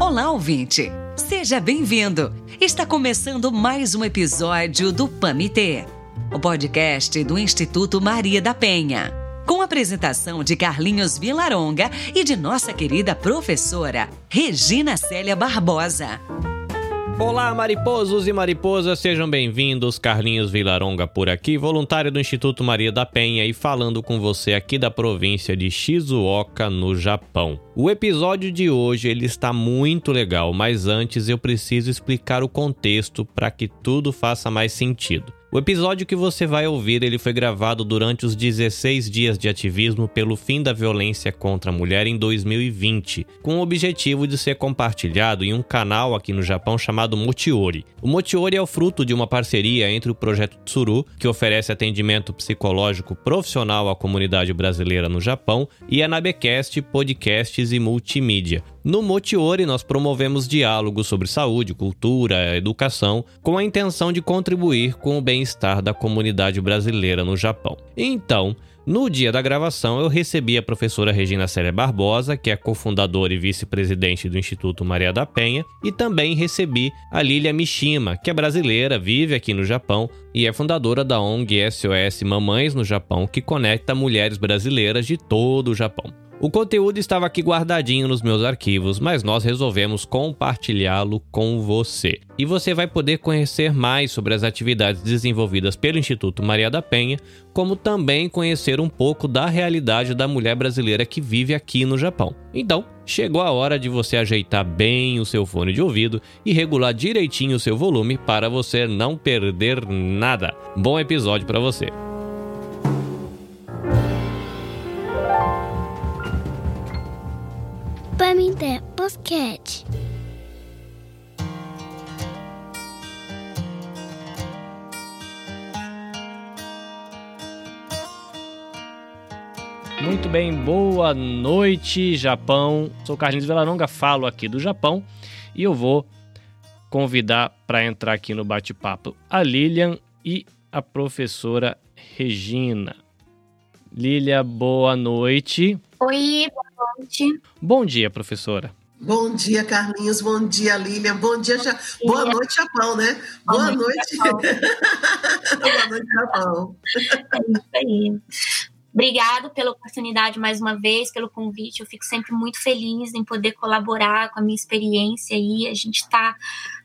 Olá, ouvinte! Seja bem-vindo! Está começando mais um episódio do PAMITê, o podcast do Instituto Maria da Penha. Com a apresentação de Carlinhos Vilaronga e de nossa querida professora Regina Célia Barbosa. Olá, mariposos e mariposas, sejam bem-vindos. Carlinhos Vilaronga por aqui, voluntário do Instituto Maria da Penha e falando com você aqui da província de Shizuoka, no Japão. O episódio de hoje ele está muito legal, mas antes eu preciso explicar o contexto para que tudo faça mais sentido. O episódio que você vai ouvir, ele foi gravado durante os 16 dias de ativismo pelo fim da violência contra a mulher em 2020, com o objetivo de ser compartilhado em um canal aqui no Japão chamado Motiori. O Motiori é o fruto de uma parceria entre o projeto Tsuru, que oferece atendimento psicológico profissional à comunidade brasileira no Japão, e a Nabecast Podcasts e Multimídia. No Motiori, nós promovemos diálogos sobre saúde, cultura, educação, com a intenção de contribuir com o bem-estar da comunidade brasileira no Japão. Então, no dia da gravação, eu recebi a professora Regina Célia Barbosa, que é cofundadora e vice-presidente do Instituto Maria da Penha, e também recebi a Lilia Mishima, que é brasileira, vive aqui no Japão e é fundadora da ONG SOS Mamães no Japão, que conecta mulheres brasileiras de todo o Japão. O conteúdo estava aqui guardadinho nos meus arquivos, mas nós resolvemos compartilhá-lo com você. E você vai poder conhecer mais sobre as atividades desenvolvidas pelo Instituto Maria da Penha, como também conhecer um pouco da realidade da mulher brasileira que vive aqui no Japão. Então, chegou a hora de você ajeitar bem o seu fone de ouvido e regular direitinho o seu volume para você não perder nada. Bom episódio para você. Pamité Podcast. Muito bem, boa noite, Japão. Sou Carlinhos Velaronga, falo aqui do Japão e eu vou convidar para entrar aqui no bate-papo a Lilian e a professora Regina. Lilia, boa noite. Oi, boa noite. Bom dia, professora. Bom dia, Carlinhos. Bom dia, Lilian. Bom dia, ja... boa noite, Japão, né? Boa, boa noite. boa noite, Japão. É isso aí. Obrigado pela oportunidade mais uma vez, pelo convite. Eu fico sempre muito feliz em poder colaborar com a minha experiência aí. A gente está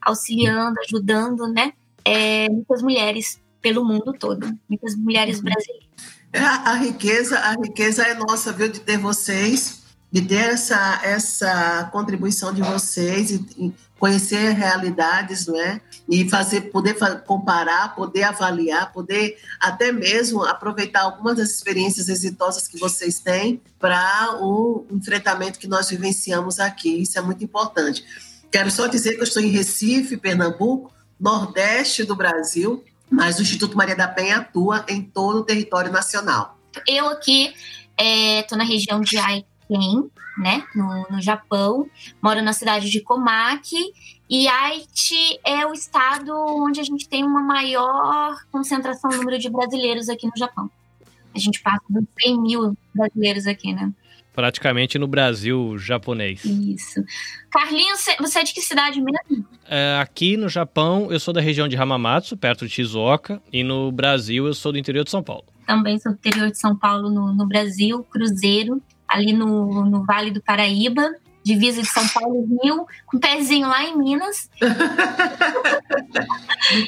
auxiliando, ajudando, né? É, muitas mulheres pelo mundo todo, muitas mulheres brasileiras. É, a, a riqueza, a riqueza é nossa, viu, de ter vocês, de ter essa, essa contribuição de vocês e, e conhecer realidades, não é? E fazer, poder comparar, poder avaliar, poder até mesmo aproveitar algumas das experiências exitosas que vocês têm para o enfrentamento que nós vivenciamos aqui. Isso é muito importante. Quero só dizer que eu estou em Recife, Pernambuco, Nordeste do Brasil, mas o Instituto Maria da Penha atua em todo o território nacional. Eu aqui estou é, na região de Aiken, né, no, no Japão, moro na cidade de Komaki, e Haiti é o estado onde a gente tem uma maior concentração no número de brasileiros aqui no Japão. A gente passa dos 100 mil brasileiros aqui, né? praticamente no Brasil japonês. Isso. Carlinhos, você é de que cidade mesmo? É, aqui no Japão, eu sou da região de Hamamatsu, perto de Shizuoka, e no Brasil eu sou do interior de São Paulo. Também sou do interior de São Paulo, no, no Brasil, Cruzeiro, ali no, no Vale do Paraíba divisa de São Paulo Rio, com um pezinho lá em Minas.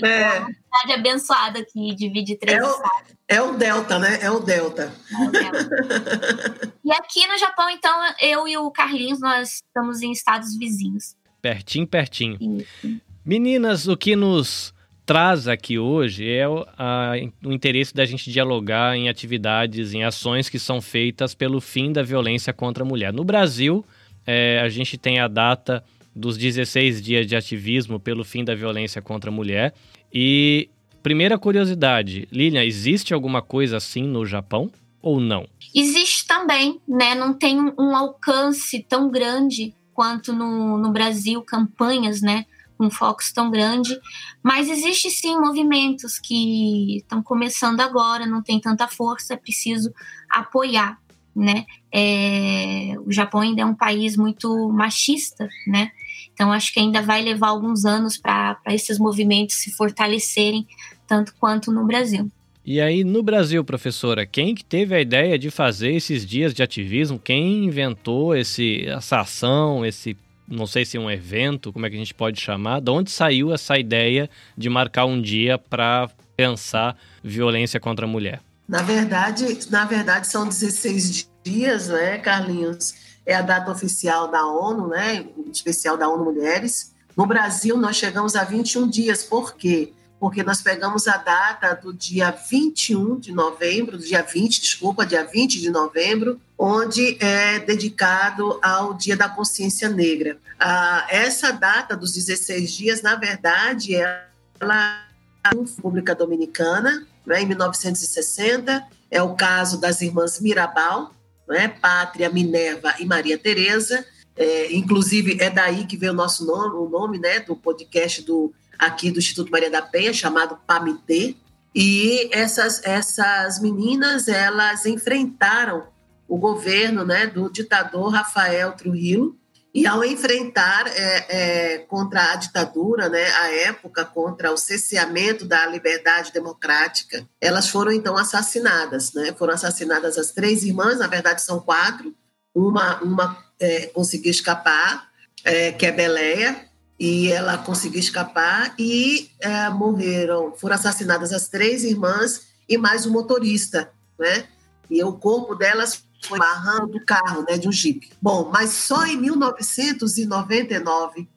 é. é uma cidade abençoada que divide três é o, é o Delta, né? É o Delta. É o Delta. e aqui no Japão, então, eu e o Carlinhos, nós estamos em estados vizinhos. Pertinho, pertinho. Isso. Meninas, o que nos traz aqui hoje é o, a, o interesse da gente dialogar em atividades, em ações que são feitas pelo fim da violência contra a mulher. No Brasil, é, a gente tem a data dos 16 dias de ativismo pelo fim da violência contra a mulher. E primeira curiosidade, Lilian, existe alguma coisa assim no Japão ou não? Existe também, né? Não tem um alcance tão grande quanto no, no Brasil, campanhas, né? Um foco tão grande, mas existe sim movimentos que estão começando agora, não tem tanta força, é preciso apoiar né? É, o Japão ainda é um país muito machista, né? Então acho que ainda vai levar alguns anos para esses movimentos se fortalecerem tanto quanto no Brasil. E aí, no Brasil, professora, quem que teve a ideia de fazer esses dias de ativismo? Quem inventou esse, essa ação, esse, não sei se é um evento, como é que a gente pode chamar? De onde saiu essa ideia de marcar um dia para pensar violência contra a mulher? Na verdade, na verdade são 16 dias, né, Carlinhos? É a data oficial da ONU, né, especial da ONU Mulheres. No Brasil, nós chegamos a 21 dias. Por quê? Porque nós pegamos a data do dia 21 de novembro, do dia 20, desculpa, dia 20 de novembro, onde é dedicado ao Dia da Consciência Negra. Ah, essa data dos 16 dias, na verdade, ela é República Dominicana, né, em 1960, é o caso das irmãs Mirabal, né, Pátria, Minerva e Maria Tereza, é, inclusive é daí que veio o nosso nome, o nome né, do podcast do aqui do Instituto Maria da Penha, chamado PAMITê, e essas, essas meninas, elas enfrentaram o governo né, do ditador Rafael Trujillo, e ao enfrentar é, é, contra a ditadura, né, a época, contra o cesseamento da liberdade democrática, elas foram então assassinadas. Né? Foram assassinadas as três irmãs, na verdade são quatro. Uma, uma é, conseguiu escapar, é, que é Beleia, e ela conseguiu escapar e é, morreram, foram assassinadas as três irmãs e mais o motorista, né? E o corpo delas foi barrando do carro, né, de um jipe. Bom, mas só em 1999,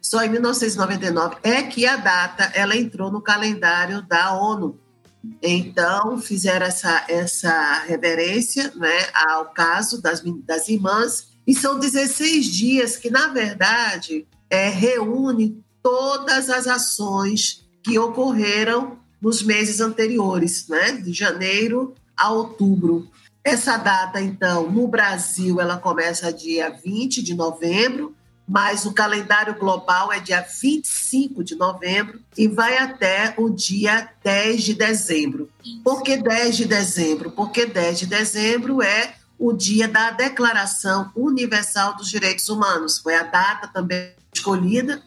só em 1999 é que a data ela entrou no calendário da ONU. Então fizeram essa essa reverência, né, ao caso das das irmãs e são 16 dias que na verdade é, reúne todas as ações que ocorreram nos meses anteriores, né? de janeiro a outubro. Essa data, então, no Brasil, ela começa dia 20 de novembro, mas o calendário global é dia 25 de novembro e vai até o dia 10 de dezembro. Por que 10 de dezembro? Porque 10 de dezembro é o dia da Declaração Universal dos Direitos Humanos. Foi a data também escolhida.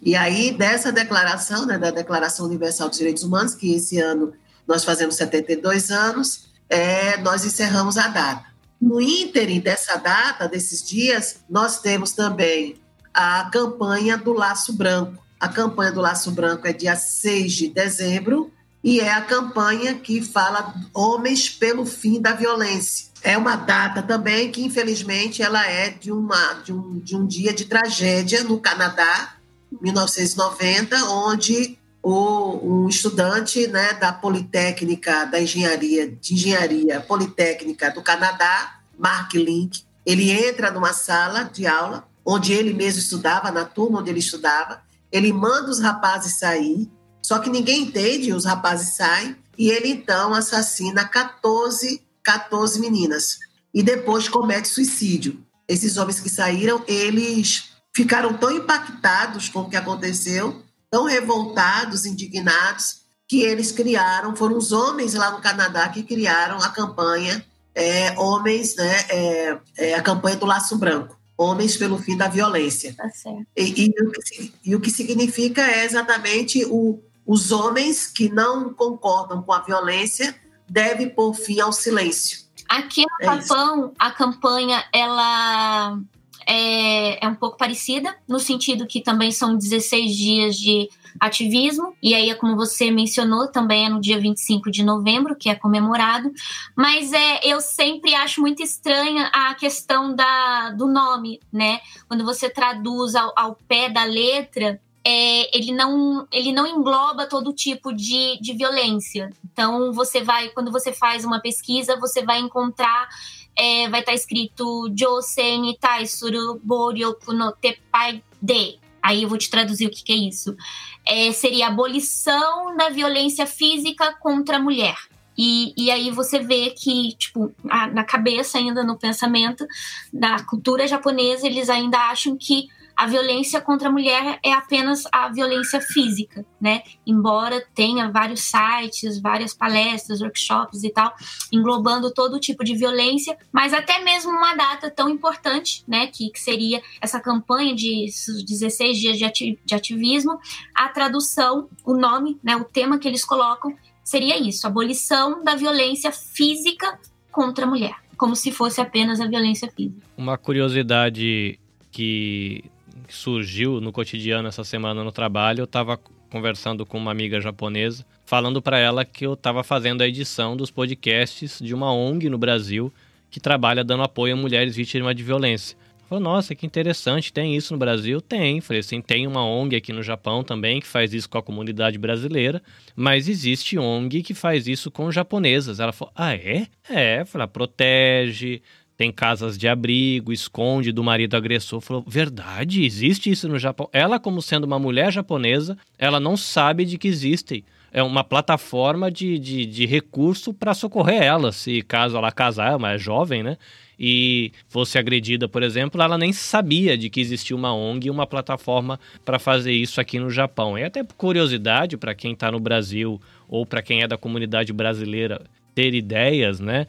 E aí, dessa declaração, né, da Declaração Universal dos Direitos Humanos, que esse ano nós fazemos 72 anos, é, nós encerramos a data. No ínterim dessa data, desses dias, nós temos também a campanha do Laço Branco. A campanha do Laço Branco é dia 6 de dezembro e é a campanha que fala Homens pelo Fim da Violência é uma data também que, infelizmente, ela é de, uma, de, um, de um dia de tragédia no Canadá, 1990, onde o, um estudante né, da Politécnica, da Engenharia, de Engenharia Politécnica do Canadá, Mark Link, ele entra numa sala de aula, onde ele mesmo estudava, na turma onde ele estudava, ele manda os rapazes sair, só que ninguém entende, os rapazes saem, e ele então assassina 14 14 meninas. E depois comete suicídio. Esses homens que saíram, eles ficaram tão impactados com o que aconteceu, tão revoltados, indignados, que eles criaram, foram os homens lá no Canadá que criaram a campanha é, Homens, né, é, é, a campanha do Laço Branco, Homens pelo Fim da Violência. Tá. E, e, o que, e o que significa é exatamente o, os homens que não concordam com a violência deve pôr fim ao silêncio. Aqui no é Japão, isso. a campanha ela é, é um pouco parecida, no sentido que também são 16 dias de ativismo, e aí, como você mencionou, também é no dia 25 de novembro, que é comemorado, mas é, eu sempre acho muito estranha a questão da, do nome, né? Quando você traduz ao, ao pé da letra, é, ele, não, ele não engloba todo tipo de, de violência. Então, você vai, quando você faz uma pesquisa, você vai encontrar, é, vai estar tá escrito Josen Taisuru Boryoku no de. Aí eu vou te traduzir o que, que é isso. É, seria abolição da violência física contra a mulher. E, e aí você vê que, tipo, a, na cabeça ainda, no pensamento da cultura japonesa, eles ainda acham que a violência contra a mulher é apenas a violência física, né? Embora tenha vários sites, várias palestras, workshops e tal, englobando todo tipo de violência, mas até mesmo uma data tão importante, né, que, que seria essa campanha de 16 dias de, ati de ativismo, a tradução, o nome, né, o tema que eles colocam seria isso: abolição da violência física contra a mulher, como se fosse apenas a violência física. Uma curiosidade que surgiu no cotidiano essa semana no trabalho, eu estava conversando com uma amiga japonesa, falando para ela que eu estava fazendo a edição dos podcasts de uma ONG no Brasil que trabalha dando apoio a mulheres vítimas de violência. Falou, nossa, que interessante, tem isso no Brasil? Tem. Falei assim, tem uma ONG aqui no Japão também que faz isso com a comunidade brasileira, mas existe ONG que faz isso com japonesas. Ela falou, ah, é? É, falei, protege, tem casas de abrigo, esconde do marido agressor. Falou, verdade, existe isso no Japão. Ela, como sendo uma mulher japonesa, ela não sabe de que existe. É uma plataforma de, de, de recurso para socorrer ela, se caso ela casar, mas é jovem, né? e fosse agredida, por exemplo, ela nem sabia de que existia uma ONG e uma plataforma para fazer isso aqui no Japão. E até curiosidade, para quem está no Brasil ou para quem é da comunidade brasileira ter ideias, né?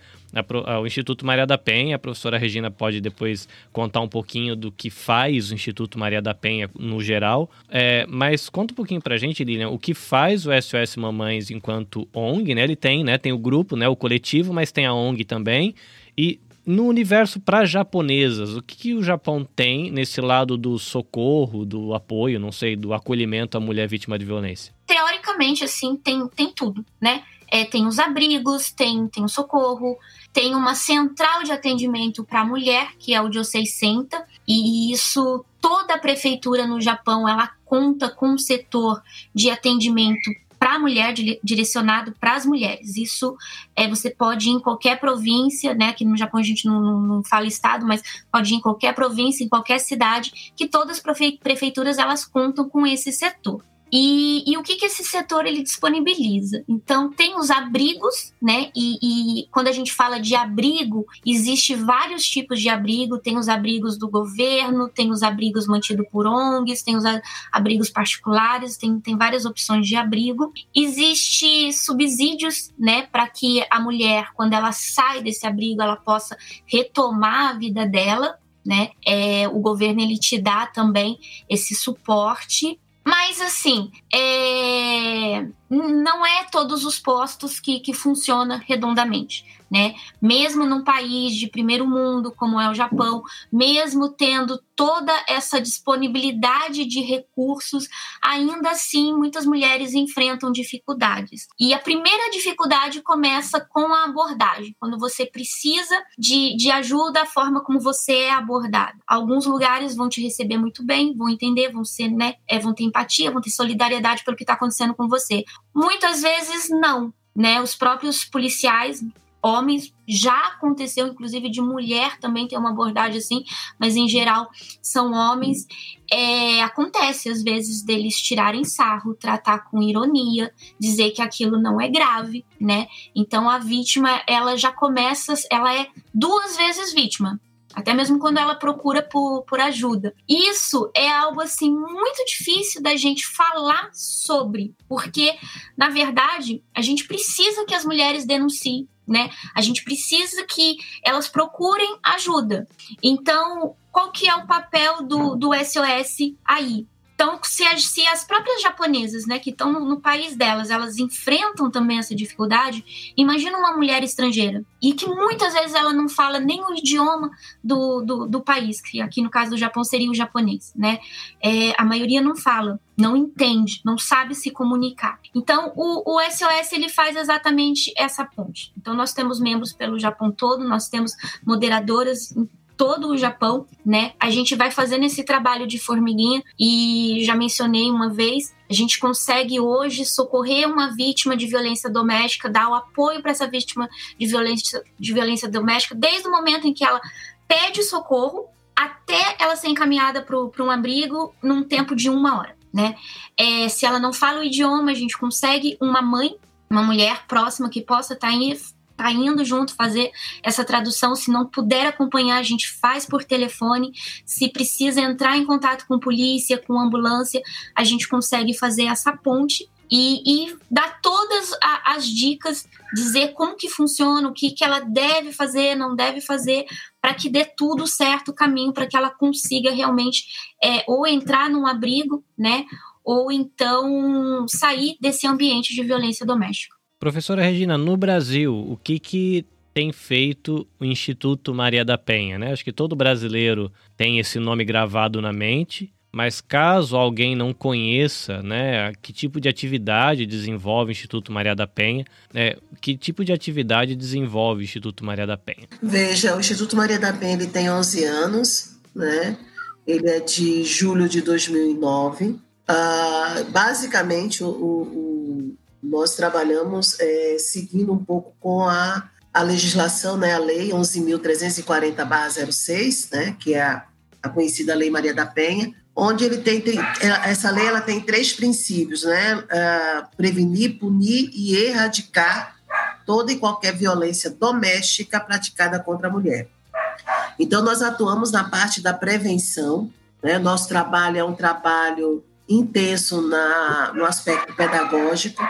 O Instituto Maria da Penha, a professora Regina pode depois contar um pouquinho do que faz o Instituto Maria da Penha no geral. É, mas conta um pouquinho pra gente, Lilian, o que faz o SOS Mamães enquanto ONG, né? Ele tem, né? Tem o grupo, né? O coletivo, mas tem a ONG também. E no universo para japonesas, o que, que, o Japão tem nesse lado do socorro, do apoio, não sei, do acolhimento à mulher vítima de violência? Teoricamente, assim, tem, tem tudo, né? É, tem os abrigos, tem, tem o socorro, tem uma central de atendimento para mulher, que é o Josei Senta, e isso toda a prefeitura no Japão ela conta com um setor de atendimento para a mulher, direcionado para as mulheres. Isso é, você pode ir em qualquer província, né? Aqui no Japão a gente não, não, não, fala estado, mas pode ir em qualquer província, em qualquer cidade, que todas as prefeituras elas contam com esse setor. E, e, o que, que esse setor ele disponibiliza? Então, tem os abrigos, né? E, e, quando a gente fala de abrigo, existe vários tipos de abrigo. Tem os abrigos do governo, tem os abrigos mantidos por ONGs, tem os abrigos particulares, tem, tem várias opções de abrigo. Existe subsídios, né? Para que a mulher, quando ela sai desse abrigo, ela possa retomar a vida dela, né? É, o governo ele te dá também esse suporte mas assim, é... não é todos os postos que, que funciona redondamente né? Mesmo num país de primeiro mundo como é o Japão, mesmo tendo toda essa disponibilidade de recursos, ainda assim muitas mulheres enfrentam dificuldades. E a primeira dificuldade começa com a abordagem, quando você precisa de, de ajuda, a forma como você é abordado. Alguns lugares vão te receber muito bem, vão entender, vão ser, né, é, vão ter empatia, vão ter solidariedade pelo que está acontecendo com você. Muitas vezes não, né? Os próprios policiais homens, já aconteceu inclusive de mulher também ter uma abordagem assim, mas em geral são homens. É, acontece às vezes deles tirarem sarro, tratar com ironia, dizer que aquilo não é grave, né? Então a vítima ela já começa, ela é duas vezes vítima até mesmo quando ela procura por, por ajuda. Isso é algo assim muito difícil da gente falar sobre, porque na verdade a gente precisa que as mulheres denunciem, né? A gente precisa que elas procurem ajuda. Então, qual que é o papel do, do SOS aí? Então, se as, se as próprias japonesas, né, que estão no, no, país delas, elas enfrentam também essa dificuldade, imagina uma mulher estrangeira e que muitas vezes ela não fala nem o idioma do, do, do país, que aqui no caso do Japão seria o japonês, né? É, a maioria não fala, não entende, não sabe se comunicar. Então, o, o SOS ele faz exatamente essa ponte. Então, nós temos membros pelo Japão todo, nós temos moderadoras todo o Japão, né? A gente vai fazendo esse trabalho de formiguinha e já mencionei uma vez, a gente consegue hoje socorrer uma vítima de violência doméstica, dar o apoio para essa vítima de violência, de violência doméstica desde o momento em que ela pede socorro até ela ser encaminhada para um abrigo num tempo de uma hora, né? É, se ela não fala o idioma, a gente consegue uma mãe, uma mulher próxima que possa estar tá tá indo junto fazer essa tradução. Se não puder acompanhar, a gente faz por telefone. Se precisa entrar em contato com polícia, com ambulância, a gente consegue fazer essa ponte e, e dar todas a, as dicas, dizer como que funciona, o que, que ela deve fazer, não deve fazer, para que dê tudo certo o caminho, para que ela consiga realmente é, ou entrar num abrigo, né? Ou então sair desse ambiente de violência doméstica. Professora Regina, no Brasil, o que, que tem feito o Instituto Maria da Penha? Né? Acho que todo brasileiro tem esse nome gravado na mente, mas caso alguém não conheça né, que tipo de atividade desenvolve o Instituto Maria da Penha, né, que tipo de atividade desenvolve o Instituto Maria da Penha? Veja, o Instituto Maria da Penha ele tem 11 anos, né? ele é de julho de 2009. Uh, ah, basicamente, o, o nós trabalhamos é, seguindo um pouco com a, a legislação, né, a Lei 11.340-06, né, que é a, a, conhecida Lei Maria da Penha, onde ele tem, tem essa lei ela tem três princípios, né, uh, prevenir, punir e erradicar toda e qualquer violência doméstica praticada contra a mulher. Então, nós atuamos na parte da prevenção, né, nosso trabalho é um trabalho intenso na, no aspecto pedagógico,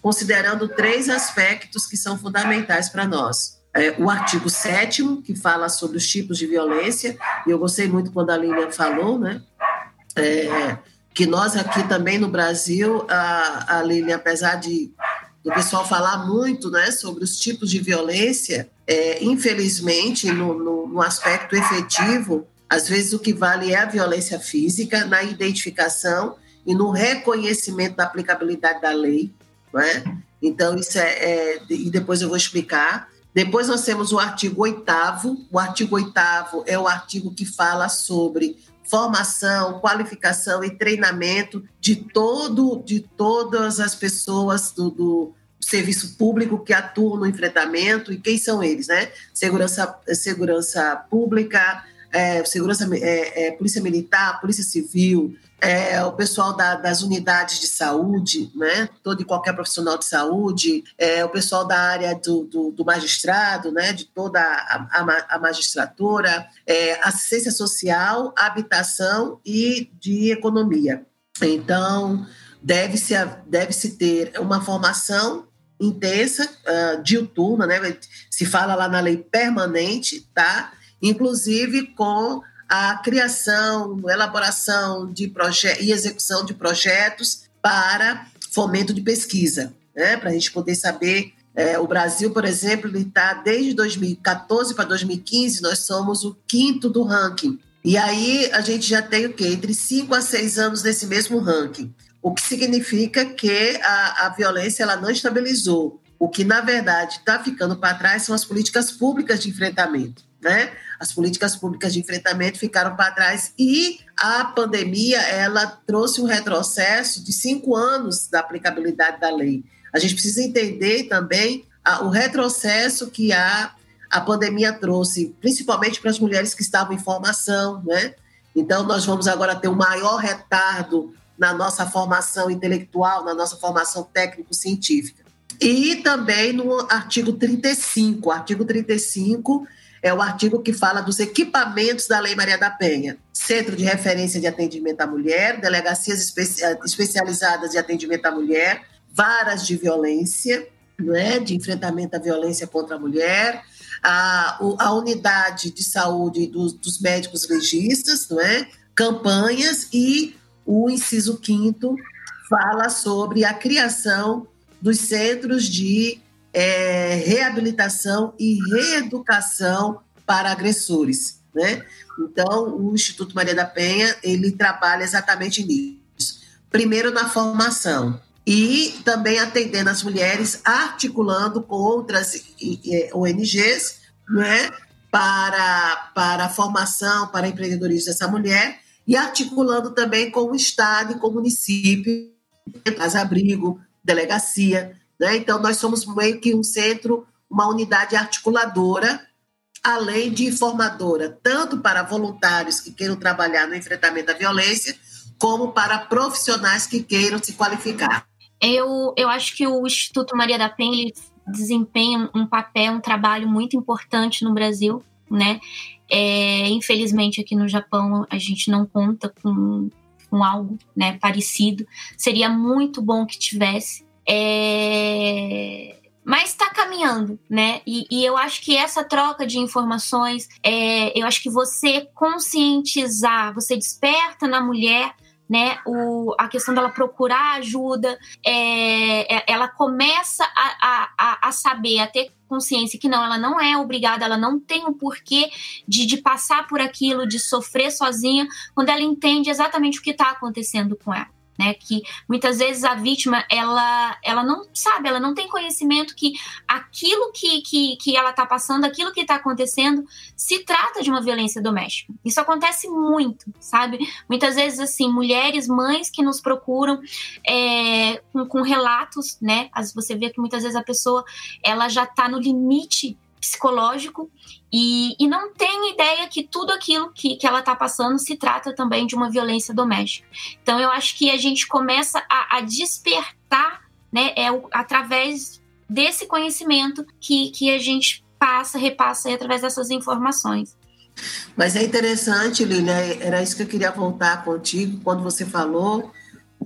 considerando três aspectos que são fundamentais para nós. É, o artigo 7 que fala sobre os tipos de violência, e eu gostei muito quando a Lilian falou, né? É, que nós aqui também no Brasil, a, a Lilian, apesar de do pessoal falar muito né, sobre os tipos de violência, é, infelizmente, no, no, no aspecto efetivo, às vezes o que vale é a violência física na identificação e no reconhecimento da aplicabilidade da lei, não é? Então, isso é, é, E depois eu vou explicar. Depois nós temos o artigo 8. O artigo 8 é o artigo que fala sobre formação, qualificação e treinamento de todo de todas as pessoas do, do serviço público que atuam no enfrentamento e quem são eles, né? Segurança, segurança pública, é, segurança, é, é, polícia militar, polícia civil, é, o pessoal da, das unidades de saúde, né? todo e qualquer profissional de saúde, é, o pessoal da área do, do, do magistrado, né? de toda a, a, a magistratura, é, assistência social, habitação e de economia. Então, deve-se deve -se ter uma formação intensa, uh, diuturna, né? se fala lá na lei permanente, tá? Inclusive com a criação, elaboração de e execução de projetos para fomento de pesquisa, né? para a gente poder saber. É, o Brasil, por exemplo, está desde 2014 para 2015, nós somos o quinto do ranking. E aí a gente já tem o quê? Entre cinco a seis anos nesse mesmo ranking. O que significa que a, a violência ela não estabilizou. O que, na verdade, está ficando para trás são as políticas públicas de enfrentamento né? As políticas públicas de enfrentamento ficaram para trás e a pandemia ela trouxe um retrocesso de cinco anos da aplicabilidade da lei. A gente precisa entender também a, o retrocesso que a, a pandemia trouxe, principalmente para as mulheres que estavam em formação, né? Então, nós vamos agora ter um maior retardo na nossa formação intelectual, na nossa formação técnico-científica. E também no artigo 35. O artigo 35 é o artigo que fala dos equipamentos da Lei Maria da Penha. Centro de Referência de Atendimento à Mulher, delegacias especializadas de atendimento à mulher, varas de violência, não é? de enfrentamento à violência contra a mulher, a, a unidade de saúde dos, dos médicos legistas, não é? campanhas e o inciso quinto fala sobre a criação dos centros de é, reabilitação e reeducação para agressores, né? Então, o Instituto Maria da Penha, ele trabalha exatamente nisso. Primeiro na formação e também atendendo as mulheres, articulando com outras ONGs, né? Para, para a formação, para empreendedorismo dessa mulher e articulando também com o Estado e com o município, casa-abrigo, delegacia, né? Então, nós somos meio que um centro, uma unidade articuladora, além de formadora, tanto para voluntários que queiram trabalhar no enfrentamento da violência, como para profissionais que queiram se qualificar. Eu, eu acho que o Instituto Maria da Penha desempenha um papel, um trabalho muito importante no Brasil, né? É, infelizmente aqui no Japão a gente não conta com, com algo né, parecido. Seria muito bom que tivesse. É, mas está caminhando, né? E, e, eu acho que essa troca de informações, é, eu acho que você conscientizar, você desperta na mulher né? O, a questão dela procurar ajuda, é, é, ela começa a, a, a saber, a ter consciência que não, ela não é obrigada, ela não tem o porquê de, de passar por aquilo, de sofrer sozinha, quando ela entende exatamente o que está acontecendo com ela né? Que muitas vezes a vítima ela, ela não sabe, ela não tem conhecimento que aquilo que, que, que ela está passando, aquilo que está acontecendo, se trata de uma violência doméstica. Isso acontece muito, sabe? Muitas vezes assim, mulheres, mães que nos procuram é, com, com relatos, né? Você vê que muitas vezes a pessoa ela já está no limite psicológico e, e não tem ideia que tudo aquilo que, que ela está passando se trata também de uma violência doméstica. Então eu acho que a gente começa a, a despertar, né, é o, através desse conhecimento que, que a gente passa, repassa aí, através dessas informações. Mas é interessante, Lília, era isso que eu queria voltar contigo quando você falou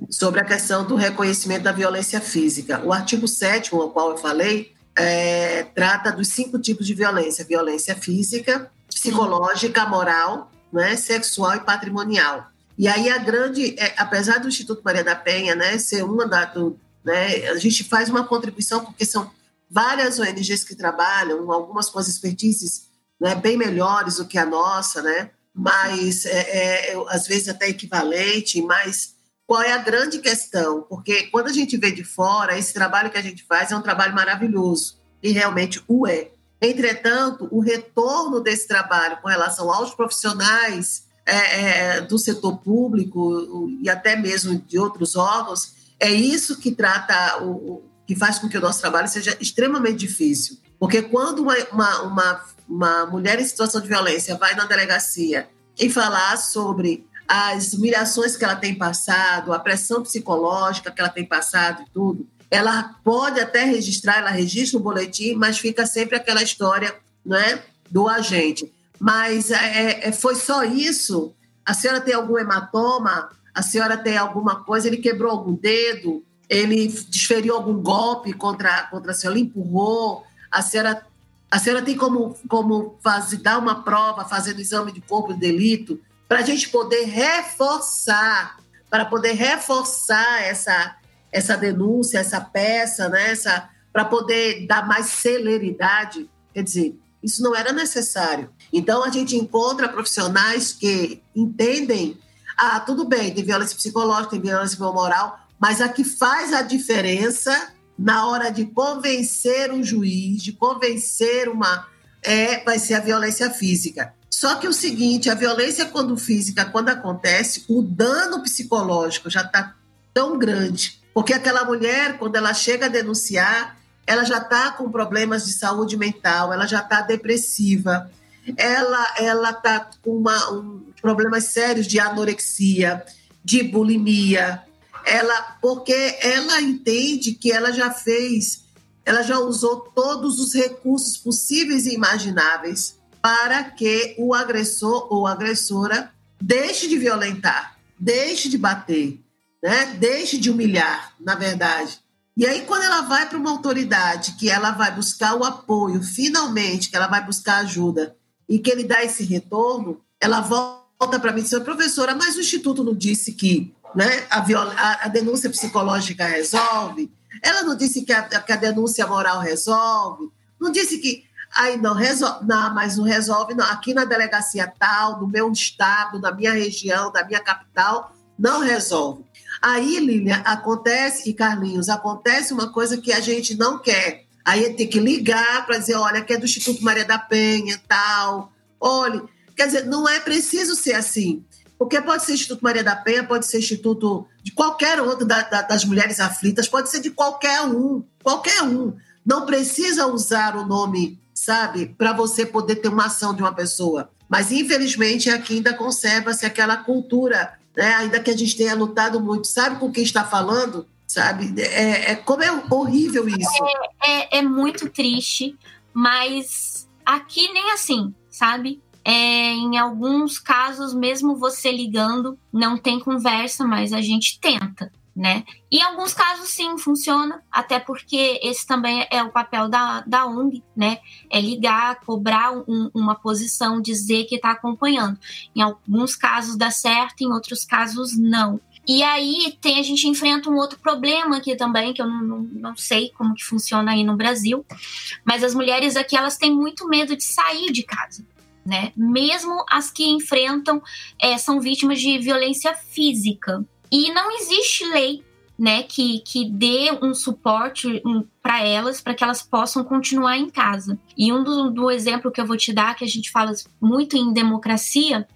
sobre a questão do reconhecimento da violência física. O artigo 7 ao qual eu falei, é, trata dos cinco tipos de violência: violência física, psicológica, moral, né, sexual e patrimonial. E aí a grande, é, apesar do Instituto Maria da Penha, né, ser uma da, do, né, a gente faz uma contribuição porque são várias ONGs que trabalham, algumas com as expertises né, bem melhores do que a nossa, né, mas é, é, às vezes até equivalente, mas qual é a grande questão? Porque quando a gente vê de fora, esse trabalho que a gente faz é um trabalho maravilhoso, e realmente o é. Entretanto, o retorno desse trabalho com relação aos profissionais é, é, do setor público e até mesmo de outros órgãos, é isso que trata, o, que faz com que o nosso trabalho seja extremamente difícil. Porque quando uma, uma, uma, uma mulher em situação de violência vai na delegacia e falar sobre as humilhações que ela tem passado, a pressão psicológica que ela tem passado e tudo, ela pode até registrar, ela registra o boletim, mas fica sempre aquela história né, do agente. Mas é, é, foi só isso? A senhora tem algum hematoma? A senhora tem alguma coisa? Ele quebrou algum dedo? Ele desferiu algum golpe contra, contra a senhora? Ele empurrou? A senhora, a senhora tem como, como fazer, dar uma prova fazendo exame de corpo de delito? Para a gente poder reforçar, para poder reforçar essa, essa denúncia, essa peça, né? essa, para poder dar mais celeridade. Quer dizer, isso não era necessário. Então, a gente encontra profissionais que entendem: ah, tudo bem, tem violência psicológica, tem violência moral, mas a que faz a diferença na hora de convencer um juiz, de convencer uma. É, vai ser a violência física. Só que o seguinte, a violência quando física, quando acontece, o dano psicológico já está tão grande, porque aquela mulher, quando ela chega a denunciar, ela já está com problemas de saúde mental, ela já está depressiva, ela ela está com uma, um, problemas sérios de anorexia, de bulimia, ela porque ela entende que ela já fez, ela já usou todos os recursos possíveis e imagináveis para que o agressor ou agressora deixe de violentar, deixe de bater, né? deixe de humilhar, na verdade. E aí, quando ela vai para uma autoridade, que ela vai buscar o apoio, finalmente, que ela vai buscar ajuda, e que ele dá esse retorno, ela volta para mim e diz, professora, mas o Instituto não disse que né, a, a, denúncia psicológica resolve? Ela não disse que a, que a denúncia moral resolve? Não disse que Aí não resolve, não, mas não resolve, não. Aqui na delegacia tal, no meu estado, na minha região, da minha capital, não resolve. Aí, Lília, acontece, e Carlinhos, acontece uma coisa que a gente não quer. Aí tem que ligar para dizer, olha, que é do Instituto Maria da Penha, tal. Olha, quer dizer, não é preciso ser assim. Porque pode ser Instituto Maria da Penha, pode ser Instituto de qualquer outro da, da, das mulheres aflitas, pode ser de qualquer um, qualquer um. Não precisa usar o nome sabe? Para você poder ter uma ação de uma pessoa. Mas, infelizmente, aqui ainda conserva-se aquela cultura, né? ainda que a gente tenha lutado muito. Sabe com quem está falando? sabe? É, é como é horrível isso. É, é, é muito triste, mas aqui nem assim, sabe? É, em alguns casos, mesmo você ligando, não tem conversa, mas a gente tenta, né? Em alguns casos, sim, funciona, até porque esse também é o papel da, da ONG, né? É ligar, cobrar um, uma posição, dizer que está acompanhando. Em alguns casos dá certo, em outros casos não. E aí tem, a gente enfrenta um outro problema aqui também, que eu não, não, não, sei como que funciona aí no Brasil, mas as mulheres aqui elas têm muito medo de sair de casa né? Mesmo as que enfrentam, é, são vítimas de violência física. E não existe lei né, que, que dê um suporte para elas, para que elas possam continuar em casa. E um do, do, exemplo que eu vou te dar, que a gente fala muito em democracia,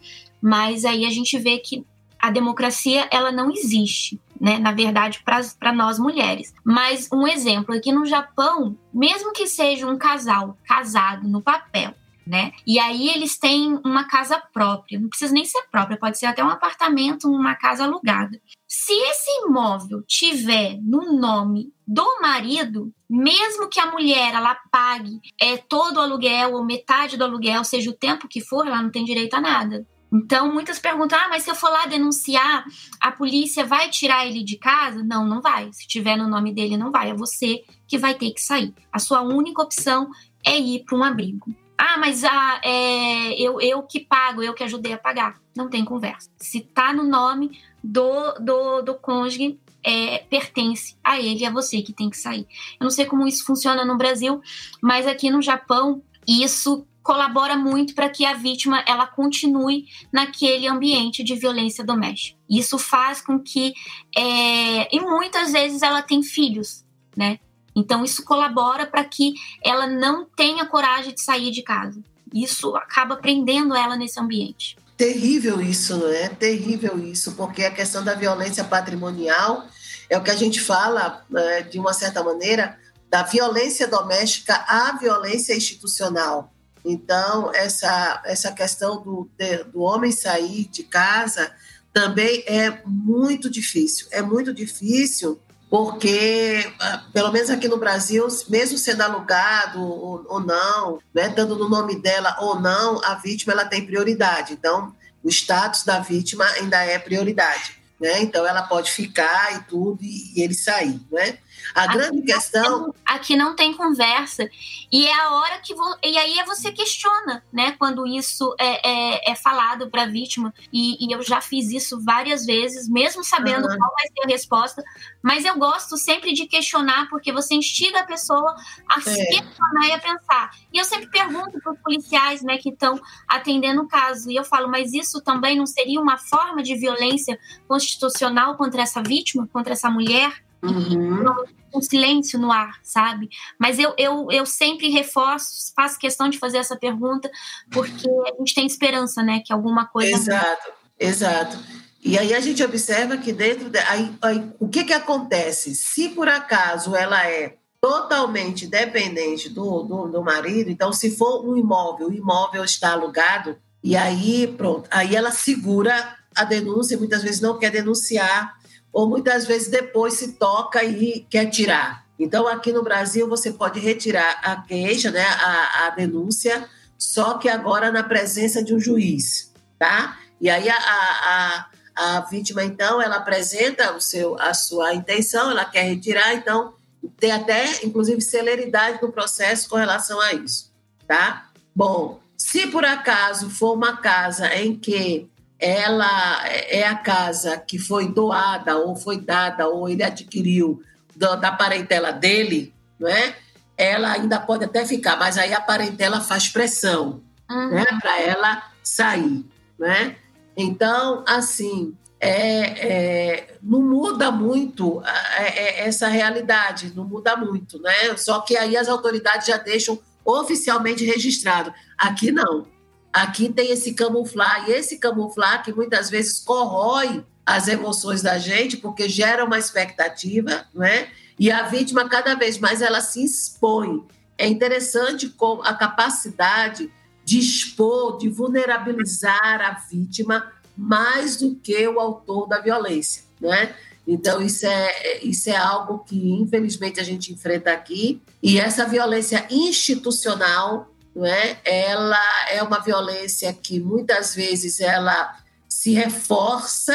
mas aí a gente vê que a democracia ela não existe, né, na verdade, para nós mulheres. Mas um exemplo, aqui no Japão, mesmo que seja um casal casado no papel, né? E aí eles têm uma casa própria, não precisa nem ser própria, pode ser até um apartamento, uma casa alugada. Se esse imóvel tiver no nome do marido, mesmo que a mulher ela pague é todo o aluguel ou metade do aluguel, seja o tempo que for, ela não tem direito a nada. Então, muitas perguntam: ah, mas se eu for lá denunciar, a polícia vai tirar ele de casa? Não, não vai. Se tiver no nome dele, não vai. É você que vai ter que sair. A sua única opção é ir para um abrigo. Ah, mas ah, é, eu, eu que pago, eu que ajudei a pagar. Não tem conversa. Se tá no nome do, do, do cônjuge, é, pertence a ele, a você que tem que sair. Eu não sei como isso funciona no Brasil, mas aqui no Japão, isso colabora muito para que a vítima ela continue naquele ambiente de violência doméstica. Isso faz com que é, e muitas vezes ela tem filhos, né? Então, isso colabora para que ela não tenha coragem de sair de casa. Isso acaba prendendo ela nesse ambiente. Terrível isso, não é? Terrível isso, porque a questão da violência patrimonial é o que a gente fala, é, de uma certa maneira, da violência doméstica à violência institucional. Então, essa, essa questão do, do homem sair de casa também é muito difícil. É muito difícil porque, ah, pelo menos aqui no Brasil, mesmo sendo alugado ou, ou não, né, dando no nome dela ou não, a vítima ela tem prioridade. Então, o status da vítima ainda é prioridade. Né? Então, ela pode ficar e tudo e, e ele sair. Né? A aqui grande questão. aqui não tem conversa. E é a hora que. Vo, e aí é você questiona, né? Quando isso é, é, é falado para a vítima. E, e, eu já fiz isso várias vezes, mesmo sabendo uhum. qual vai ser a resposta. Mas eu gosto sempre de questionar, porque você instiga a pessoa a é. se questionar e a pensar. E eu sempre pergunto para os policiais né, que estão atendendo o caso. E eu falo, mas isso também não seria uma forma de violência constitucional contra essa vítima, contra essa mulher? Uhum. Um silêncio no ar, sabe? Mas eu, eu, eu sempre reforço, faço questão de fazer essa pergunta, porque a gente tem esperança, né? Que alguma coisa. Exato, exato. E aí a gente observa que dentro. De, aí, aí, o que, que acontece? Se por acaso ela é totalmente dependente do, do, do marido, então se for um imóvel, o imóvel está alugado, e aí pronto, aí ela segura a denúncia, muitas vezes não quer denunciar ou muitas vezes depois se toca e quer tirar. Então, aqui no Brasil, você pode retirar a queixa, né, a, a denúncia, só que agora na presença de um juiz, tá? E aí a, a, a, vítima, então, ela apresenta o seu, a sua intenção, ela quer retirar, então tem até, inclusive, celeridade no processo com relação a isso, tá? Bom, se por acaso for uma casa em que ela é a casa que foi doada ou foi dada ou ele adquiriu da parentela dele, não é? Ela ainda pode até ficar, mas aí a parentela faz pressão, uhum. né, para ela sair, né? Então, assim, é, é, não muda muito é, é, essa realidade, não muda muito, né? Só que aí as autoridades já deixam oficialmente registrado. Aqui não. Aqui tem esse camuflar, e esse camuflar que muitas vezes corrói as emoções da gente, porque gera uma expectativa, né? E a vítima, cada vez mais, ela se expõe. É interessante com a capacidade de expor, de vulnerabilizar a vítima mais do que o autor da violência, né? Então, isso é, isso é algo que, infelizmente, a gente enfrenta aqui. E essa violência institucional, não é? ela é uma violência que, muitas vezes, ela se reforça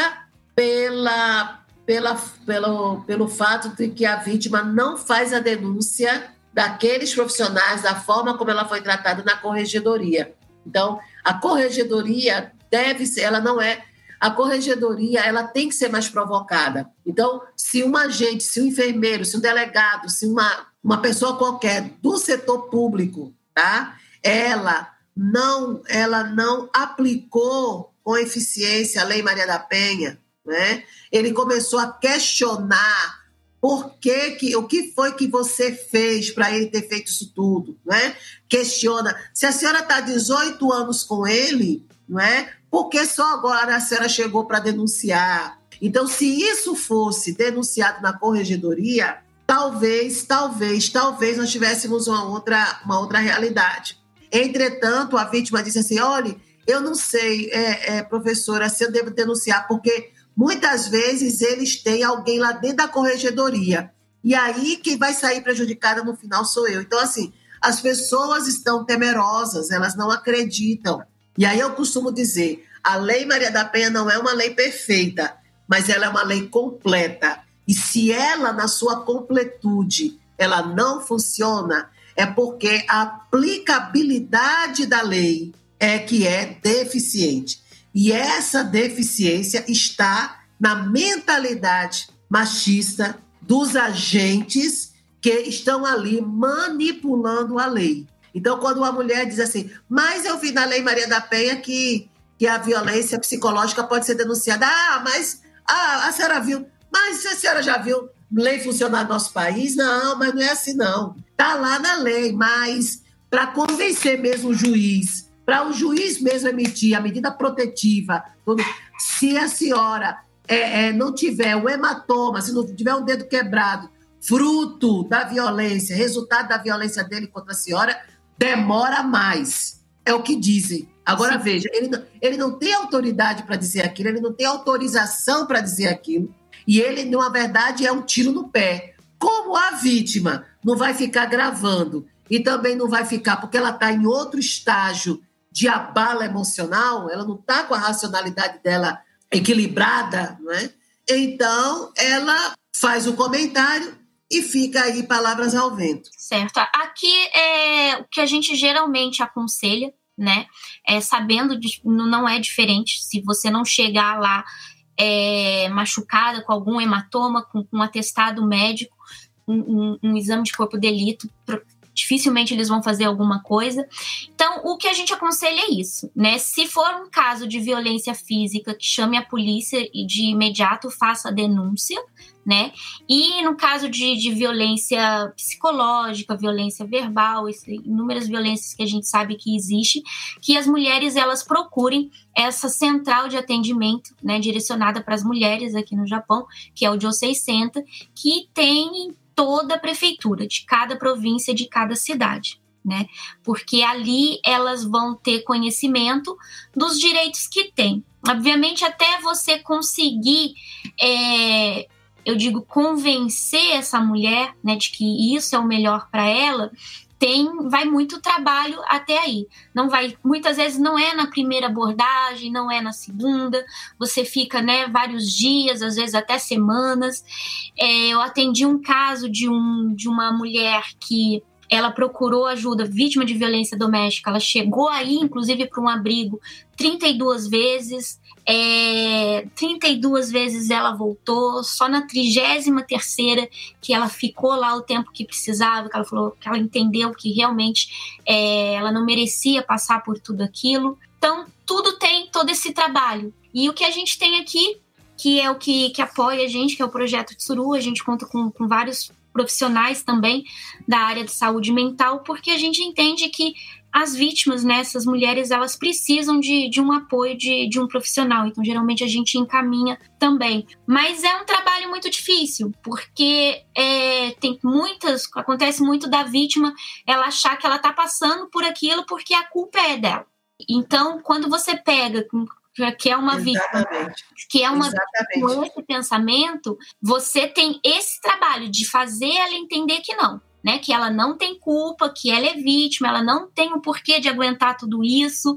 pela, pela, pelo, pelo fato de que a vítima não faz a denúncia daqueles profissionais, da forma como ela foi tratada na corregedoria. Então, a corregedoria deve ser, ela não é a corregedoria ela tem que ser mais provocada. Então, se um agente, se um enfermeiro, se um delegado, se uma, uma pessoa qualquer do setor público, tá? Ela não, ela não aplicou com eficiência a Lei Maria da Penha, né? Ele começou a questionar por que, que o que foi que você fez para ele ter feito isso tudo, né? Questiona. Se a senhora está 18 anos com ele, não é? porque só agora a senhora chegou para denunciar. Então, se isso fosse denunciado na corregedoria, talvez, talvez, talvez nós tivéssemos uma outra, uma outra realidade. Entretanto, a vítima disse assim: olha, eu não sei, é, é, professora, se eu devo denunciar, porque muitas vezes eles têm alguém lá dentro da corregedoria. E aí quem vai sair prejudicada no final sou eu. Então, assim, as pessoas estão temerosas, elas não acreditam. E aí eu costumo dizer: a Lei Maria da Penha não é uma lei perfeita, mas ela é uma lei completa. E se ela, na sua completude, ela não funciona, é porque a aplicabilidade da lei é que é deficiente. E essa deficiência está na mentalidade machista dos agentes que estão ali manipulando a lei. Então, quando uma mulher diz assim, mas eu vi na Lei Maria da Penha que, que a violência psicológica pode ser denunciada. Ah, mas ah, a senhora viu. Mas a senhora já viu lei funcionar no nosso país? Não, mas não é assim, não. Está lá na lei, mas para convencer mesmo o juiz, para o juiz mesmo emitir a medida protetiva, se a senhora é, é, não tiver o hematoma, se não tiver um dedo quebrado, fruto da violência, resultado da violência dele contra a senhora, demora mais. É o que dizem. Agora Sim. veja, ele não, ele não tem autoridade para dizer aquilo, ele não tem autorização para dizer aquilo. E ele, na verdade, é um tiro no pé. Como a vítima não vai ficar gravando e também não vai ficar, porque ela está em outro estágio de abala emocional, ela não está com a racionalidade dela equilibrada, não é? Então, ela faz o comentário e fica aí palavras ao vento. Certo. Aqui é o que a gente geralmente aconselha, né? É, sabendo de, não é diferente. Se você não chegar lá é, machucada com algum hematoma, com, com um atestado médico, um, um, exame de corpo de delito dificilmente eles vão fazer alguma coisa. Então, o que a gente aconselha é isso, né? Se for um caso de violência física, que chame a polícia e de imediato faça a denúncia, né? E no caso de, de violência psicológica, violência verbal, inúmeras violências que a gente sabe que existe, que as mulheres elas procurem essa central de atendimento, né, direcionada para as mulheres aqui no Japão, que é o Jo 600, que tem toda a prefeitura, de cada província, de cada cidade. Né? Porque ali elas vão ter conhecimento dos direitos que têm. Obviamente, até você conseguir, é, eu digo, convencer essa mulher né, de que isso é o melhor para ela, tem vai muito trabalho até aí. Não vai, muitas vezes não é na primeira abordagem, não é na segunda. Você fica, né, vários dias, às vezes até semanas. É, eu atendi um caso de um de uma mulher que ela procurou ajuda, vítima de violência doméstica. Ela chegou aí, inclusive, para um abrigo 32 vezes. É, 32 vezes ela voltou, só na 33 que ela ficou lá o tempo que precisava, que ela falou que ela entendeu que realmente é, ela não merecia passar por tudo aquilo. Então, tudo tem todo esse trabalho. E o que a gente tem aqui, que é o que, que apoia a gente, que é o projeto Tsuru, a gente conta com, com vários profissionais também da área de saúde mental, porque a gente entende que as vítimas, né, essas mulheres, elas precisam de, de um apoio de, de um profissional. Então, geralmente, a gente encaminha também. Mas é um trabalho muito difícil, porque é, tem muitas. Acontece muito da vítima ela achar que ela está passando por aquilo porque a culpa é dela. Então, quando você pega que é uma vítima, que é uma Exatamente. com esse pensamento, você tem esse trabalho de fazer ela entender que não, né? Que ela não tem culpa, que ela é vítima, ela não tem o porquê de aguentar tudo isso.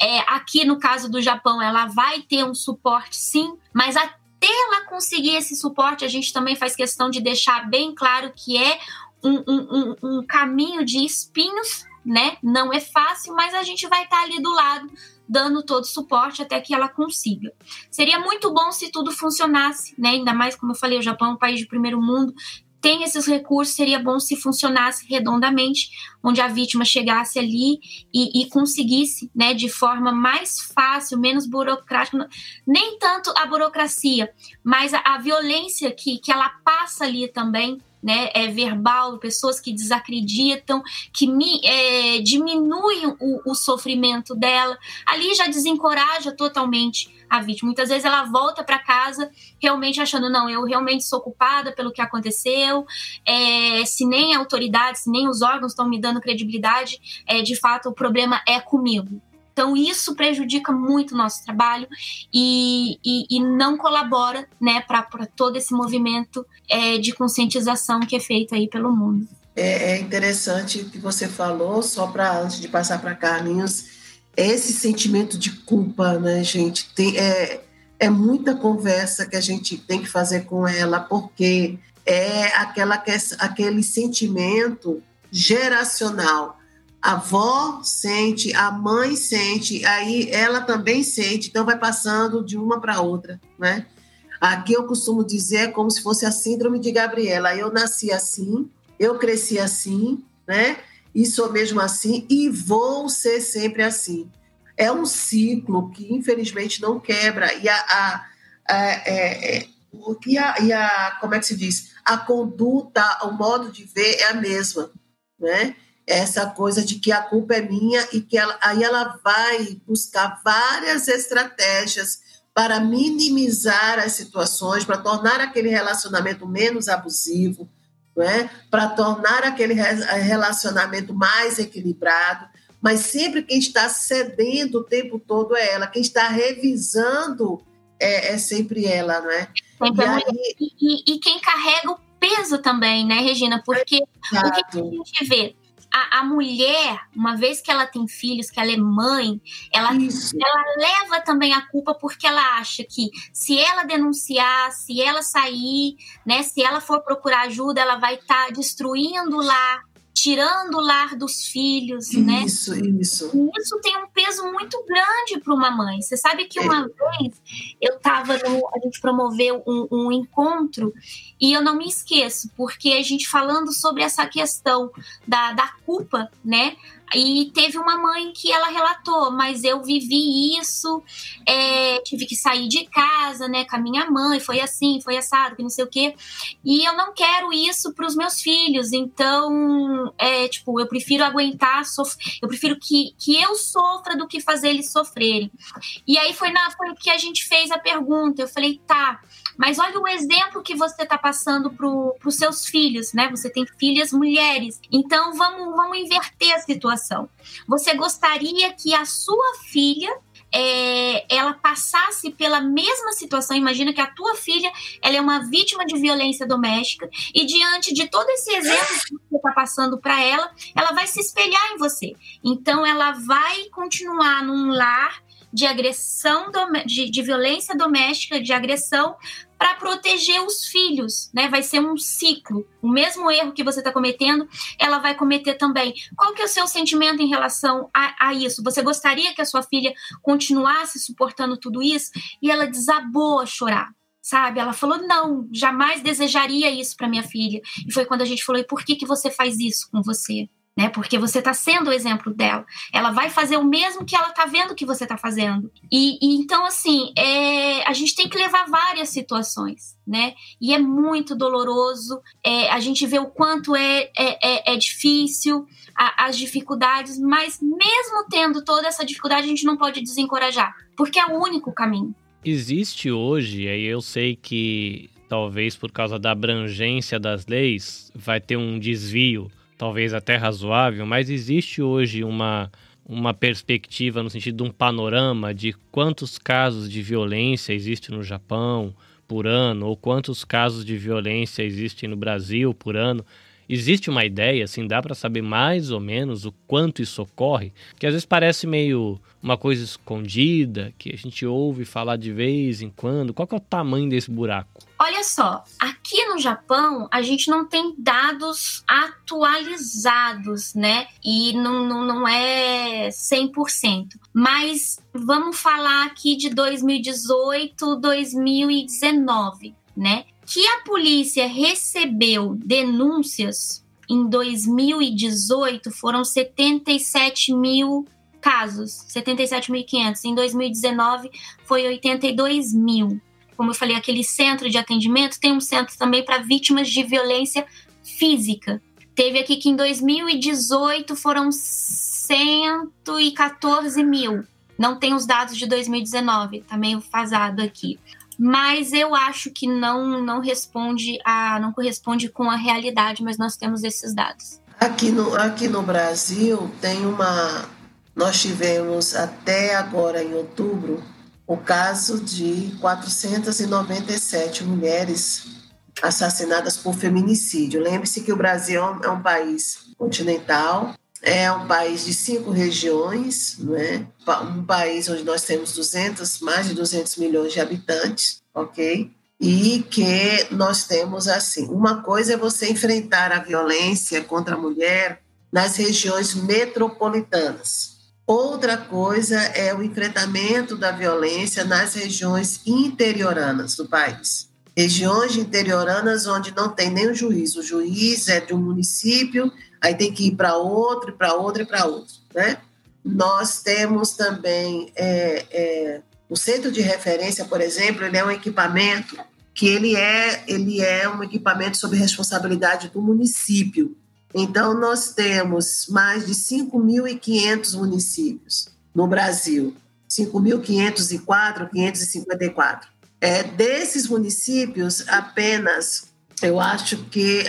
É, aqui no caso do Japão, ela vai ter um suporte, sim, mas até ela conseguir esse suporte, a gente também faz questão de deixar bem claro que é um, um, um, um caminho de espinhos, né? Não é fácil, mas a gente vai estar ali do lado dando todo o suporte até que ela consiga. Seria muito bom se tudo funcionasse, né? Ainda mais, como eu falei, o Japão é um país de primeiro mundo, tem esses recursos, seria bom se funcionasse redondamente, onde a vítima chegasse ali e, e, conseguisse, né, de forma mais fácil, menos burocrática, nem tanto a burocracia, mas a, a violência que, que ela passa ali também, né, é verbal, pessoas que desacreditam, que mi, é, diminuem o, o, sofrimento dela, ali já desencoraja totalmente a vítima. Muitas vezes ela volta para casa realmente achando, não, eu realmente sou culpada pelo que aconteceu, é, se nem a autoridade, se nem os órgãos estão me dando credibilidade, é, de fato o problema é comigo. Então, isso prejudica muito o nosso trabalho e, e, e não colabora né, para todo esse movimento é, de conscientização que é feito aí pelo mundo. É, é interessante o que você falou, só para antes de passar para Carlinhos, esse sentimento de culpa, né, gente? Tem, é, é muita conversa que a gente tem que fazer com ela, porque é aquela, aquele sentimento geracional a avó sente, a mãe sente, aí ela também sente, então vai passando de uma para outra, né? Aqui eu costumo dizer é como se fosse a síndrome de Gabriela. Eu nasci assim, eu cresci assim, né? E sou mesmo assim e vou ser sempre assim. É um ciclo que infelizmente não quebra e a, a, a, é, é, e a, e a como é que se diz? A conduta, o modo de ver é a mesma, né? essa coisa de que a culpa é minha e que ela, aí ela vai buscar várias estratégias para minimizar as situações, para tornar aquele relacionamento menos abusivo, é? para tornar aquele relacionamento mais equilibrado. Mas sempre quem está cedendo o tempo todo é ela, quem está revisando é, é sempre ela, não é? E, aí... e, e, quem carrega o peso também, né, Regina? Porque Exato. o que a gente vê? A, a, mulher, uma vez que ela tem filhos, que ela é mãe, ela, ela leva também a culpa porque ela acha que se ela denunciar, se ela sair, né, se ela for procurar ajuda, ela vai estar tá destruindo lá tirando o lar dos filhos, isso, né? Isso, isso. Isso tem um peso muito grande para uma mãe. Você sabe que uma é. vez eu estava a gente promoveu um, um, encontro e eu não me esqueço, porque a gente falando sobre essa questão da, da culpa, né? E teve uma mãe que ela relatou, mas eu vivi isso, é, tive que sair de casa, né, com a minha mãe, foi assim, foi assado, que não sei o quê. E eu não quero isso para os meus filhos, então, é, tipo, eu prefiro aguentar, eu prefiro que, que eu sofra do que fazer eles sofrerem. E aí foi, na, foi que a gente fez a pergunta, eu falei, tá, mas olha o exemplo que você está passando para os seus filhos, né? Você tem filhas mulheres. Então vamos, vamos inverter a situação. Você gostaria que a sua filha é, ela passasse pela mesma situação. Imagina que a tua filha ela é uma vítima de violência doméstica e diante de todo esse exemplo que você está passando para ela, ela vai se espelhar em você. Então ela vai continuar num lar de agressão, de, de violência doméstica, de agressão, para proteger os filhos, né? Vai ser um ciclo. O mesmo erro que você está cometendo, ela vai cometer também. Qual que é o seu sentimento em relação a, a, isso? Você gostaria que a sua filha continuasse suportando tudo isso? E ela desabou a chorar. Sabe? Ela falou: não, jamais desejaria isso para minha filha. E foi quando a gente falou: e por que, que você faz isso com você? Né? Porque você está sendo o exemplo dela. Ela vai fazer o mesmo que ela está vendo que você está fazendo. E, e, então, assim, é, a gente tem que levar várias situações, né? E é muito doloroso. É, a gente vê o quanto é, é, é, é difícil, a, as dificuldades, mas mesmo tendo toda essa dificuldade, a gente não pode desencorajar, porque é o único caminho. Existe hoje, aí eu sei que talvez por causa da abrangência das leis, vai ter um desvio talvez até razoável, mas existe hoje uma, uma perspectiva no sentido de um panorama de quantos casos de violência existe no Japão por ano ou quantos casos de violência existem no Brasil por ano? Existe uma ideia, assim, dá para saber mais ou menos o quanto isso ocorre? Que às vezes parece meio uma coisa escondida, que a gente ouve falar de vez em quando. Qual é o tamanho desse buraco? Olha só, aqui no Japão a gente não tem dados atualizados, né? E não, não, não é 100%. Mas vamos falar aqui de 2018, 2019, né? Que a polícia recebeu denúncias em 2018 foram 77 mil casos, 77.500. Em 2019 foi 82 mil. Como eu falei, aquele centro de atendimento tem um centro também para vítimas de violência física. Teve aqui que em 2018 foram 114 mil. Não tem os dados de 2019, tá meio fasado aqui mas eu acho que não não responde a não corresponde com a realidade, mas nós temos esses dados. Aqui no aqui no Brasil tem uma nós tivemos até agora em outubro o caso de 497 mulheres assassinadas por feminicídio. Lembre-se que o Brasil é um país continental é um país de cinco regiões, né? um país onde nós temos 200, mais de 200 milhões de habitantes, ok? E que nós temos assim, uma coisa é você enfrentar a violência contra a mulher nas regiões metropolitanas. Outra coisa é o enfrentamento da violência nas regiões interioranas do país. Regiões interioranas onde não tem nem o juiz. O juiz é de um município aí tem que ir para outro, para outro e para outro, né? Nós temos também é, é, o centro de referência, por exemplo, ele é um equipamento que ele é, ele é um equipamento sob responsabilidade do município. Então, nós temos mais de 5.500 municípios no Brasil, 5.504, 554. É, desses municípios, apenas eu acho que,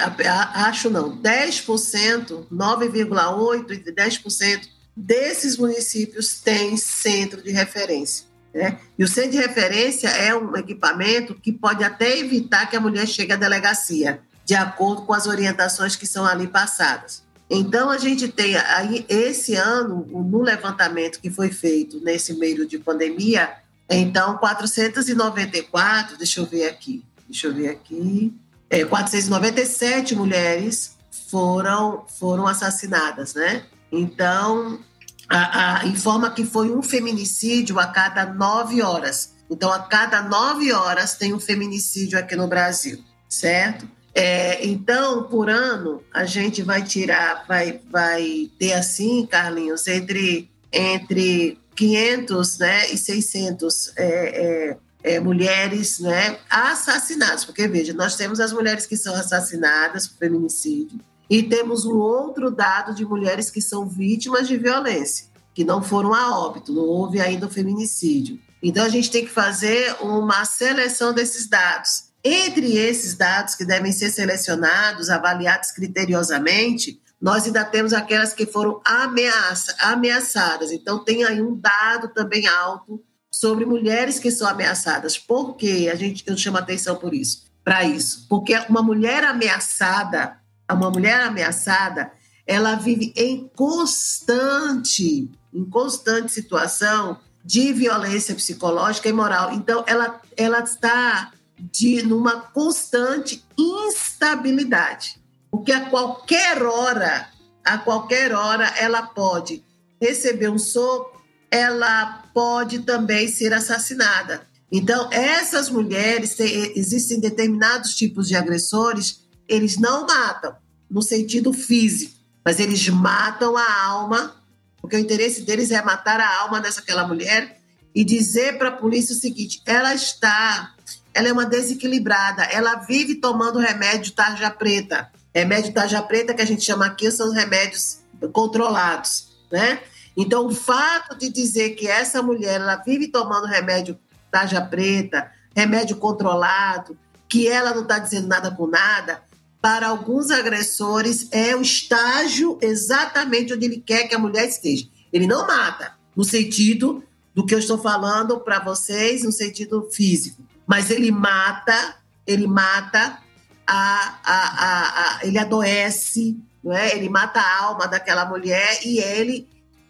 acho não, 10%, 9,8% e 10% desses municípios têm centro de referência. Né? E o centro de referência é um equipamento que pode até evitar que a mulher chegue à delegacia, de acordo com as orientações que são ali passadas. Então, a gente tem aí, esse ano, no levantamento que foi feito nesse meio de pandemia, então, 494, deixa eu ver aqui, deixa eu ver aqui, é, 497 mulheres foram, foram assassinadas, né? Então, a, a, informa que foi um feminicídio a cada nove horas. Então, a cada nove horas tem um feminicídio aqui no Brasil, certo? É, então, por ano, a gente vai tirar, vai, vai ter assim, Carlinhos, entre, entre 500 né, e 600 é, é, é, mulheres né, assassinadas, porque veja, nós temos as mulheres que são assassinadas por feminicídio e temos um outro dado de mulheres que são vítimas de violência, que não foram a óbito, não houve ainda o feminicídio. Então a gente tem que fazer uma seleção desses dados. Entre esses dados que devem ser selecionados, avaliados criteriosamente, nós ainda temos aquelas que foram ameaça, ameaçadas. Então tem aí um dado também alto sobre mulheres que são ameaçadas. Por que a gente eu chamo atenção por isso? Para isso, porque uma mulher ameaçada, uma mulher ameaçada, ela vive em constante, em constante situação de violência psicológica e moral. Então, ela, ela está de numa constante instabilidade, porque a qualquer hora, a qualquer hora, ela pode receber um soco, ela pode também ser assassinada. Então, essas mulheres, existem determinados tipos de agressores, eles não matam no sentido físico, mas eles matam a alma, porque o interesse deles é matar a alma dessa mulher e dizer para a polícia o seguinte: ela está, ela é uma desequilibrada, ela vive tomando remédio tarja preta. Remédio tarja preta que a gente chama aqui são os remédios controlados, né? Então, o fato de dizer que essa mulher ela vive tomando remédio tarja preta, remédio controlado, que ela não está dizendo nada com nada, para alguns agressores é o estágio exatamente onde ele quer que a mulher esteja. Ele não mata, no sentido do que eu estou falando para vocês, no sentido físico. Mas ele mata, ele mata, a, a, a, a ele adoece, não é? ele mata a alma daquela mulher e ele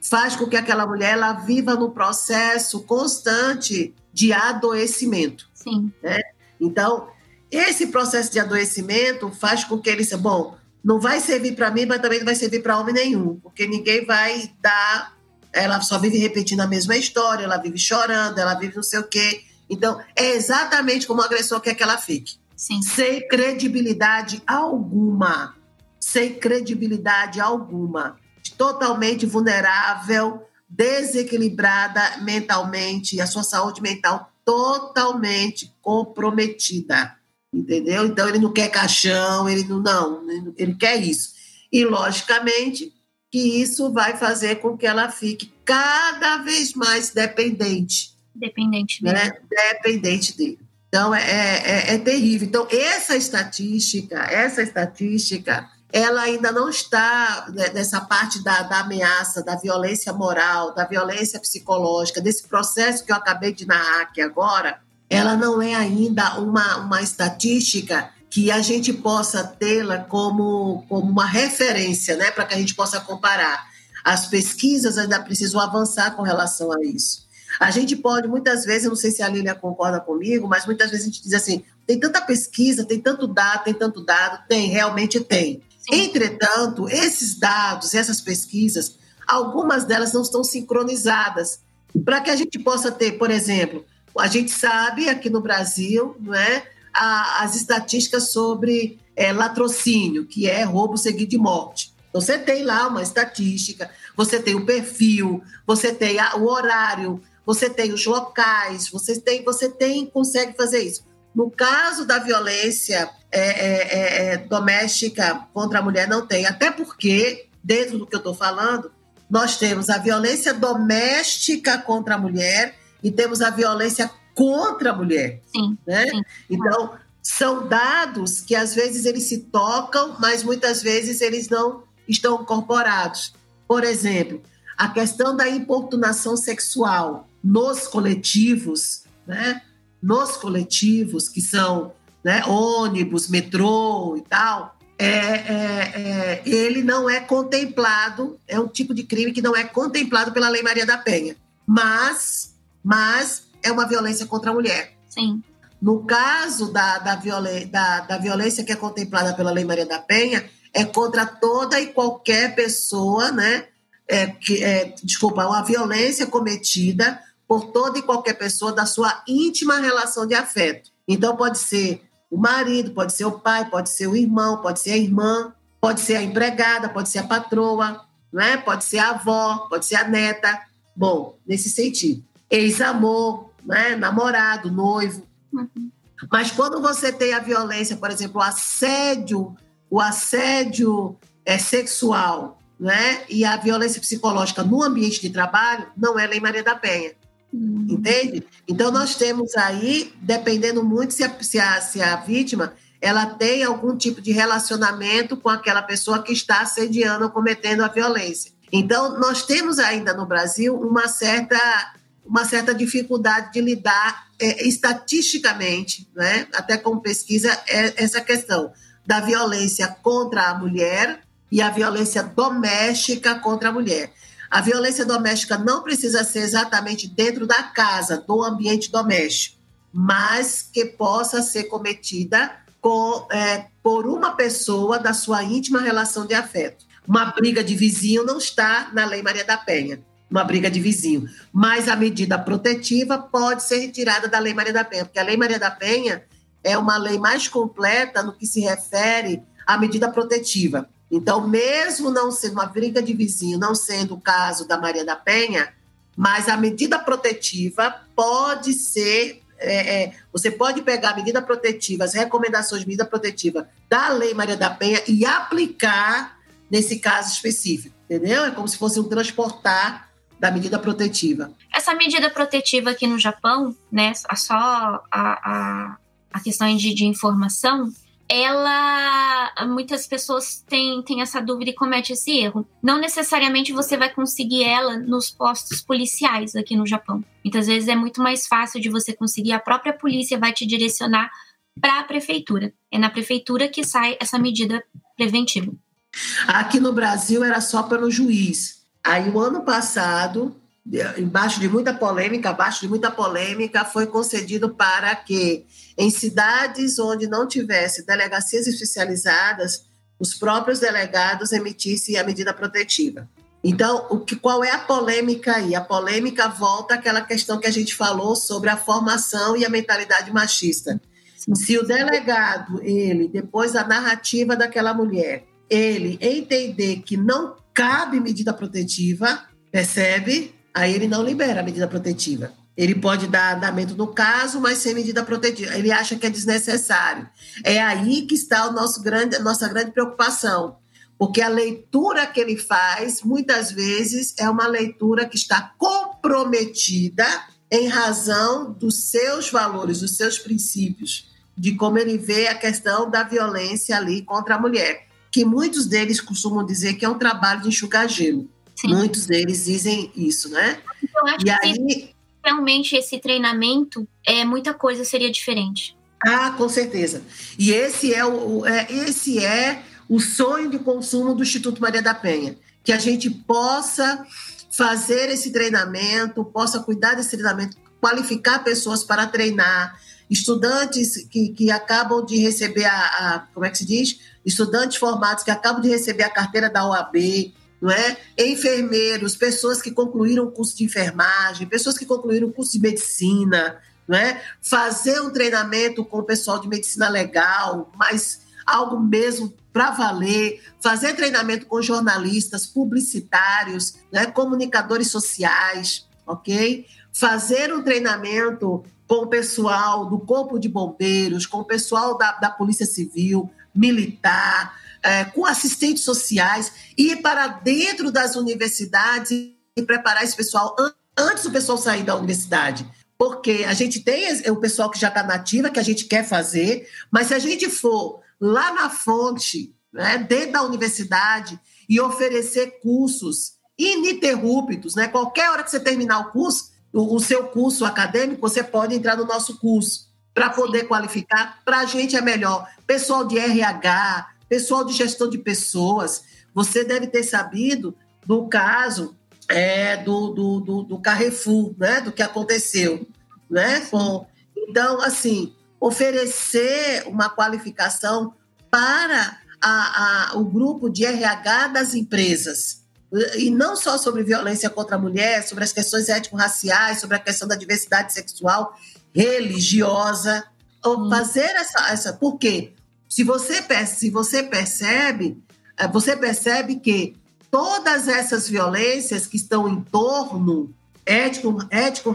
faz com que aquela mulher ela viva no processo constante de adoecimento. Sim. Né? Então, esse processo de adoecimento faz com que ele seja bom, não vai servir para mim, mas também não vai servir para homem nenhum, porque ninguém vai dar. Ela só vive repetindo a mesma história, ela vive chorando, ela vive não sei o quê. Então, é exatamente como o agressor quer que ela fique. Sim. Sem credibilidade alguma. Sem credibilidade alguma. Totalmente vulnerável, desequilibrada mentalmente, a sua saúde mental totalmente comprometida entendeu? Então ele não quer caixão, ele não, não, ele quer isso. E logicamente que isso vai fazer com que ela fique cada vez mais dependente. Dependente dele. Né? Dependente dele. Então é, é, é terrível. Então essa estatística, essa estatística, ela ainda não está né, nessa parte da, da ameaça, da violência moral, da violência psicológica, desse processo que eu acabei de narrar aqui agora, ela não é ainda uma, uma estatística que a gente possa tê-la como, como uma referência, né, para que a gente possa comparar. As pesquisas ainda precisam avançar com relação a isso. A gente pode, muitas vezes, não sei se a Lília concorda comigo, mas muitas vezes a gente diz assim: tem tanta pesquisa, tem tanto dado, tem tanto dado, tem, realmente tem. Entretanto, esses dados, essas pesquisas, algumas delas não estão sincronizadas. Para que a gente possa ter, por exemplo, a gente sabe aqui no Brasil, não é, a, as estatísticas sobre é, latrocínio, que é roubo seguido de morte. Então, você tem lá uma estatística, você tem o perfil, você tem a, o horário, você tem os locais, você tem, você tem, consegue fazer isso. No caso da violência é, é, é, é doméstica contra a mulher, não tem. Até porque, dentro do que eu estou falando, nós temos a violência doméstica contra a mulher e temos a violência contra a mulher. Sim, né? Sim. Então, são dados que às vezes eles se tocam, mas muitas vezes eles não estão incorporados. Por exemplo, a questão da importunação sexual nos coletivos, né? Nos coletivos que são né, ônibus, metrô e tal, é, é, é, ele não é contemplado, é um tipo de crime que não é contemplado pela Lei Maria da Penha. Mas mas é uma violência contra a mulher. Sim. No caso da, da, da, da violência que é contemplada pela Lei Maria da Penha, é contra toda e qualquer pessoa, né? É, que, é, desculpa, uma violência cometida por toda e qualquer pessoa da sua íntima relação de afeto. Então, pode ser o marido, pode ser o pai, pode ser o irmão, pode ser a irmã, pode ser a empregada, pode ser a patroa, né? pode ser a avó, pode ser a neta. Bom, nesse sentido ex-amor, né? namorado, noivo. Uhum. Mas quando você tem a violência, por exemplo, o assédio, o assédio é, sexual, né? E a violência psicológica no ambiente de trabalho, não é Lei Maria da Penha. Uhum. Entende? Então, nós temos aí, dependendo muito se a, se, a, se a vítima ela tem algum tipo de relacionamento com aquela pessoa que está assediando ou cometendo a violência. Então, nós temos ainda no Brasil uma certa uma certa dificuldade de lidar é, estatisticamente, né, até com pesquisa, é essa questão da violência contra a mulher e a violência doméstica contra a mulher. A violência doméstica não precisa ser exatamente dentro da casa, do ambiente doméstico, mas que possa ser cometida com, é, por uma pessoa da sua íntima relação de afeto. Uma briga de vizinho não está na Lei Maria da Penha uma briga de vizinho. Mas a medida protetiva pode ser retirada da Lei Maria da Penha, porque a Lei Maria da Penha é uma lei mais completa no que se refere à medida protetiva. Então, mesmo não sendo uma briga de vizinho, não sendo o caso da Maria da Penha, mas a medida protetiva pode ser. É, é, você pode pegar a medida protetiva, as recomendações de medida protetiva da Lei Maria da Penha e aplicar nesse caso específico, entendeu? É como se fosse um transportar da medida protetiva. Essa medida protetiva aqui no Japão, né, só a, a, a questão de, de informação, ela muitas pessoas têm, têm essa dúvida e cometem esse erro. Não necessariamente você vai conseguir ela nos postos policiais aqui no Japão. Muitas vezes é muito mais fácil de você conseguir, a própria polícia vai te direcionar para a prefeitura. É na prefeitura que sai essa medida preventiva. Aqui no Brasil era só pelo juiz. Aí o ano passado, embaixo de muita polêmica, abaixo de muita polêmica, foi concedido para que em cidades onde não tivesse delegacias especializadas, os próprios delegados emitissem a medida protetiva. Então, o que, qual é a polêmica aí? A polêmica volta àquela questão que a gente falou sobre a formação e a mentalidade machista. Se o delegado, ele, depois da narrativa daquela mulher, ele entender que não cabe medida protetiva, percebe? Aí ele não libera a medida protetiva. Ele pode dar andamento no caso, mas sem medida protetiva. Ele acha que é desnecessário. É aí que está o nosso grande, a nossa grande preocupação. Porque a leitura que ele faz, muitas vezes, é uma leitura que está comprometida em razão dos seus valores, dos seus princípios, de como ele vê a questão da violência ali contra a mulher, que muitos deles costumam dizer que é um trabalho de enxugar gelo. Sim. Muitos deles dizem isso, né? Eu acho e aí que realmente esse treinamento é muita coisa seria diferente. Ah, com certeza. E esse é o, é, esse é o sonho de consumo do Instituto Maria da Penha, que a gente possa fazer esse treinamento, possa cuidar desse treinamento, qualificar pessoas para treinar, estudantes que, que acabam de receber a, a, como é que se diz? Estudantes formados que acabam de receber a carteira da OAB, não é? Enfermeiros, pessoas que concluíram o curso de enfermagem, pessoas que concluíram o curso de medicina, não é? Fazer um treinamento com o pessoal de medicina legal, mas algo mesmo para valer, fazer treinamento com jornalistas, publicitários, né, comunicadores sociais, ok? Fazer um treinamento com o pessoal do Corpo de Bombeiros, com o pessoal da, da Polícia Civil, militar, é, com assistentes sociais, ir para dentro das universidades e preparar esse pessoal antes do pessoal sair da universidade. Porque a gente tem o pessoal que já está nativa, que a gente quer fazer, mas se a gente for lá na fonte, né, dentro da universidade, e oferecer cursos ininterruptos, né? Qualquer hora que você terminar o curso, o, o seu curso acadêmico, você pode entrar no nosso curso para poder qualificar. Para a gente é melhor. Pessoal de RH, pessoal de gestão de pessoas. Você deve ter sabido do caso é, do, do, do, do Carrefour, né? do que aconteceu. Né? Com, então, assim, oferecer uma qualificação para a, a, o grupo de RH das empresas. E não só sobre violência contra a mulher, sobre as questões étnico-raciais, sobre a questão da diversidade sexual, religiosa. Hum. Fazer essa, essa. Por quê? Se você, se você percebe, eh, você percebe que todas essas violências que estão em torno ético, ético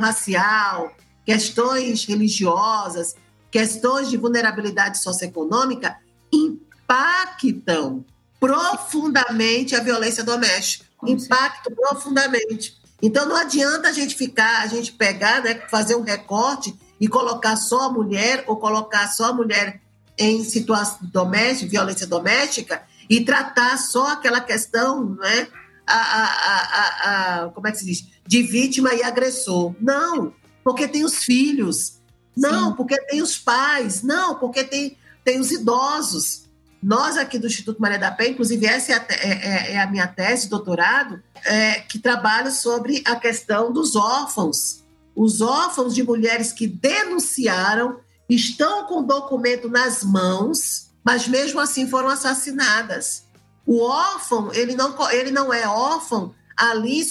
questões religiosas, questões de vulnerabilidade socioeconômica impactam profundamente a violência doméstica. Impactam profundamente. Então não adianta a gente ficar, a gente pegar, né, fazer um recorte e colocar só a mulher ou colocar só a mulher em situação doméstica, violência doméstica, e tratar só aquela questão, né? A, a, a, a, como é que se diz? De vítima e agressor. Não, porque tem os filhos. Não, Sim. porque tem os pais. Não, porque tem, tem os idosos. Nós aqui do Instituto Maria da Penha, inclusive essa é a, é, é, é a minha tese doutorado, é, que trabalha sobre a questão dos órfãos. Os órfãos de mulheres que denunciaram estão com o documento nas mãos, mas mesmo assim foram assassinadas. O órfão, ele não, ele não é órfão ali,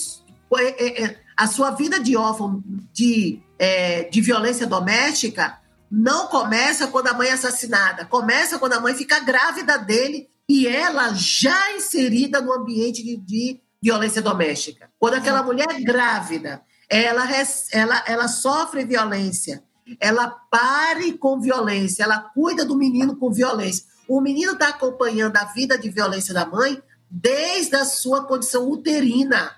é, é, é, a sua vida de órfão de, é, de violência doméstica não começa quando a mãe é assassinada, começa quando a mãe fica grávida dele e ela já inserida no ambiente de, de violência doméstica. Quando aquela mulher é grávida, ela, ela, ela sofre violência ela pare com violência, ela cuida do menino com violência. O menino está acompanhando a vida de violência da mãe desde a sua condição uterina.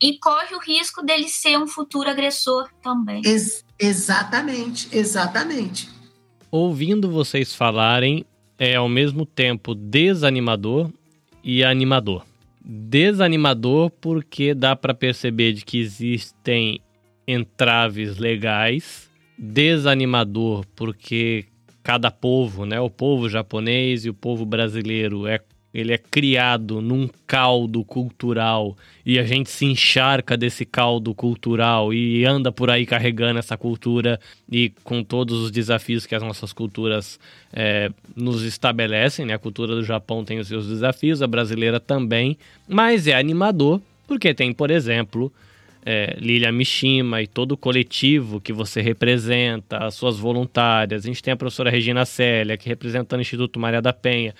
E corre o risco dele ser um futuro agressor também. Ex exatamente, exatamente. Ouvindo vocês falarem, é ao mesmo tempo desanimador e animador. Desanimador porque dá para perceber de que existem entraves legais, desanimador porque cada povo, né, o povo japonês e o povo brasileiro é ele é criado num caldo cultural e a gente se encharca desse caldo cultural e anda por aí carregando essa cultura e com todos os desafios que as nossas culturas é, nos estabelecem, né? A cultura do Japão tem os seus desafios, a brasileira também, mas é animador porque tem, por exemplo, é, Lilia Mishima e todo o coletivo que você representa, as suas voluntárias. A gente tem a professora Regina Célia, que representa o Instituto Maria da Penha,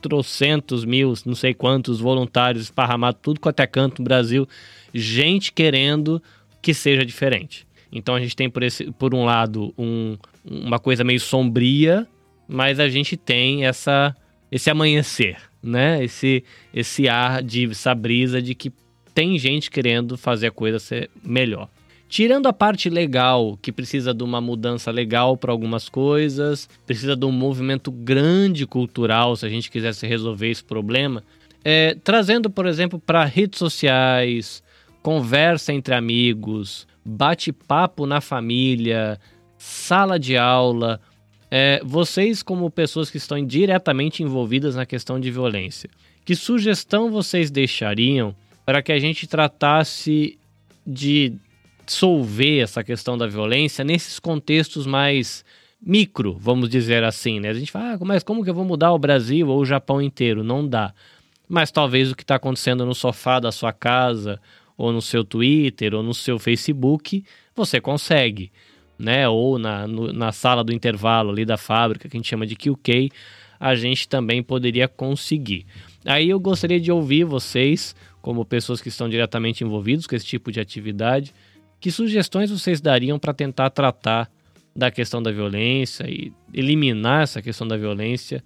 trocentos mil, não sei quantos voluntários esparramados, tudo quanto é canto no Brasil, gente querendo que seja diferente. Então a gente tem, por, esse, por um lado, um, uma coisa meio sombria, mas a gente tem essa, esse amanhecer, né? Esse, esse ar de essa brisa de que tem gente querendo fazer a coisa ser melhor. Tirando a parte legal, que precisa de uma mudança legal para algumas coisas, precisa de um movimento grande cultural se a gente quisesse resolver esse problema, é, trazendo, por exemplo, para redes sociais, conversa entre amigos, bate-papo na família, sala de aula, é, vocês, como pessoas que estão diretamente envolvidas na questão de violência, que sugestão vocês deixariam para que a gente tratasse de solver essa questão da violência nesses contextos mais micro, vamos dizer assim, né? A gente fala, ah, mas como que eu vou mudar o Brasil ou o Japão inteiro? Não dá. Mas talvez o que está acontecendo no sofá da sua casa, ou no seu Twitter, ou no seu Facebook, você consegue, né? Ou na, no, na sala do intervalo ali da fábrica, que a gente chama de QK, a gente também poderia conseguir. Aí eu gostaria de ouvir vocês, como pessoas que estão diretamente envolvidos com esse tipo de atividade, que sugestões vocês dariam para tentar tratar da questão da violência e eliminar essa questão da violência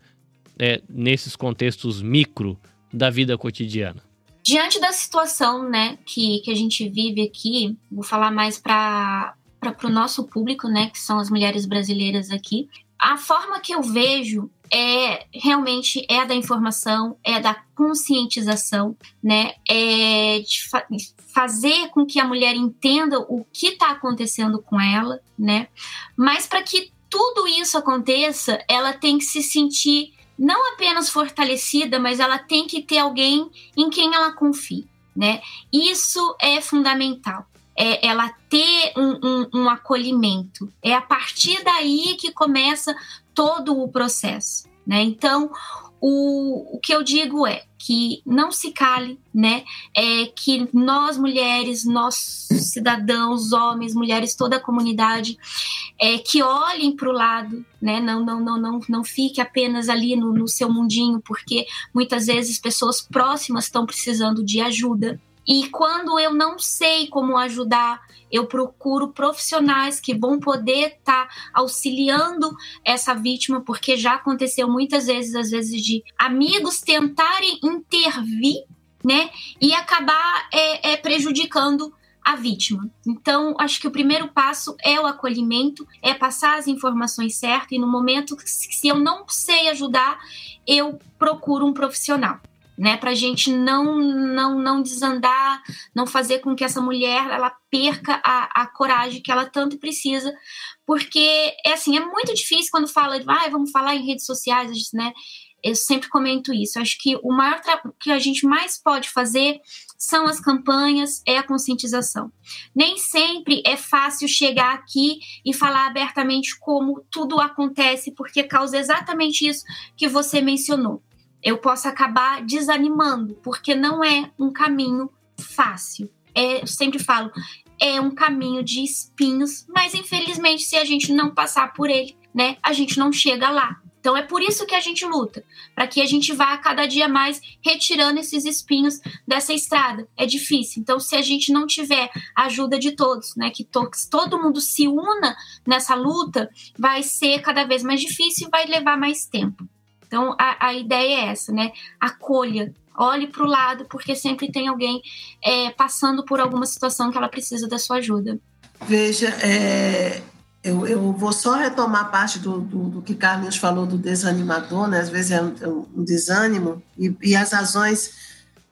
é, nesses contextos micro da vida cotidiana? Diante da situação né, que, que a gente vive aqui, vou falar mais para o nosso público, né, que são as mulheres brasileiras aqui, a forma que eu vejo é realmente é a da informação, é a da conscientização, né? É de fa fazer com que a mulher entenda o que está acontecendo com ela, né? Mas para que tudo isso aconteça, ela tem que se sentir não apenas fortalecida, mas ela tem que ter alguém em quem ela confie, né? Isso é fundamental é ela ter um, um, um acolhimento. É a partir daí que começa todo o processo. Né? Então, o, o que eu digo é que não se cale, né? É que nós mulheres, nós cidadãos, homens, mulheres, toda a comunidade, é que olhem para o lado, né? Não, não, não, não, não fique apenas ali no, no seu mundinho, porque muitas vezes pessoas próximas estão precisando de ajuda, e quando eu não sei como ajudar, eu procuro profissionais que vão poder estar tá auxiliando essa vítima, porque já aconteceu muitas vezes, às vezes, de amigos tentarem intervir, né, e acabar é, é, prejudicando a vítima. Então, acho que o primeiro passo é o acolhimento, é passar as informações certas, e no momento que, se eu não sei ajudar, eu procuro um profissional né, para a gente não, não, não desandar, não fazer com que essa mulher ela perca a, a coragem que ela tanto precisa, porque é assim, é muito difícil quando fala, ah, vamos falar em redes sociais, né? Eu sempre comento isso. Acho que o maior que a gente mais pode fazer são as campanhas, é a conscientização. Nem sempre é fácil chegar aqui e falar abertamente como tudo acontece, porque causa exatamente isso que você mencionou eu posso acabar desanimando, porque não é um caminho fácil. É, eu sempre falo, é um caminho de espinhos, mas infelizmente, se a gente não passar por ele, né, a gente não chega lá. Então é por isso que a gente luta, para que a gente vá cada dia mais retirando esses espinhos dessa estrada. É difícil. Então se a gente não tiver a ajuda de todos, né, que to todo mundo se una nessa luta, vai ser cada vez mais difícil e vai levar mais tempo. Então, a, a ideia é essa, né? Acolha, olhe para o lado, porque sempre tem alguém é, passando por alguma situação que ela precisa da sua ajuda. Veja, é, Eu, eu vou só retomar parte do, do, do, que Carlos falou do desanimador, né? Às vezes é um, um desânimo, e, e, as razões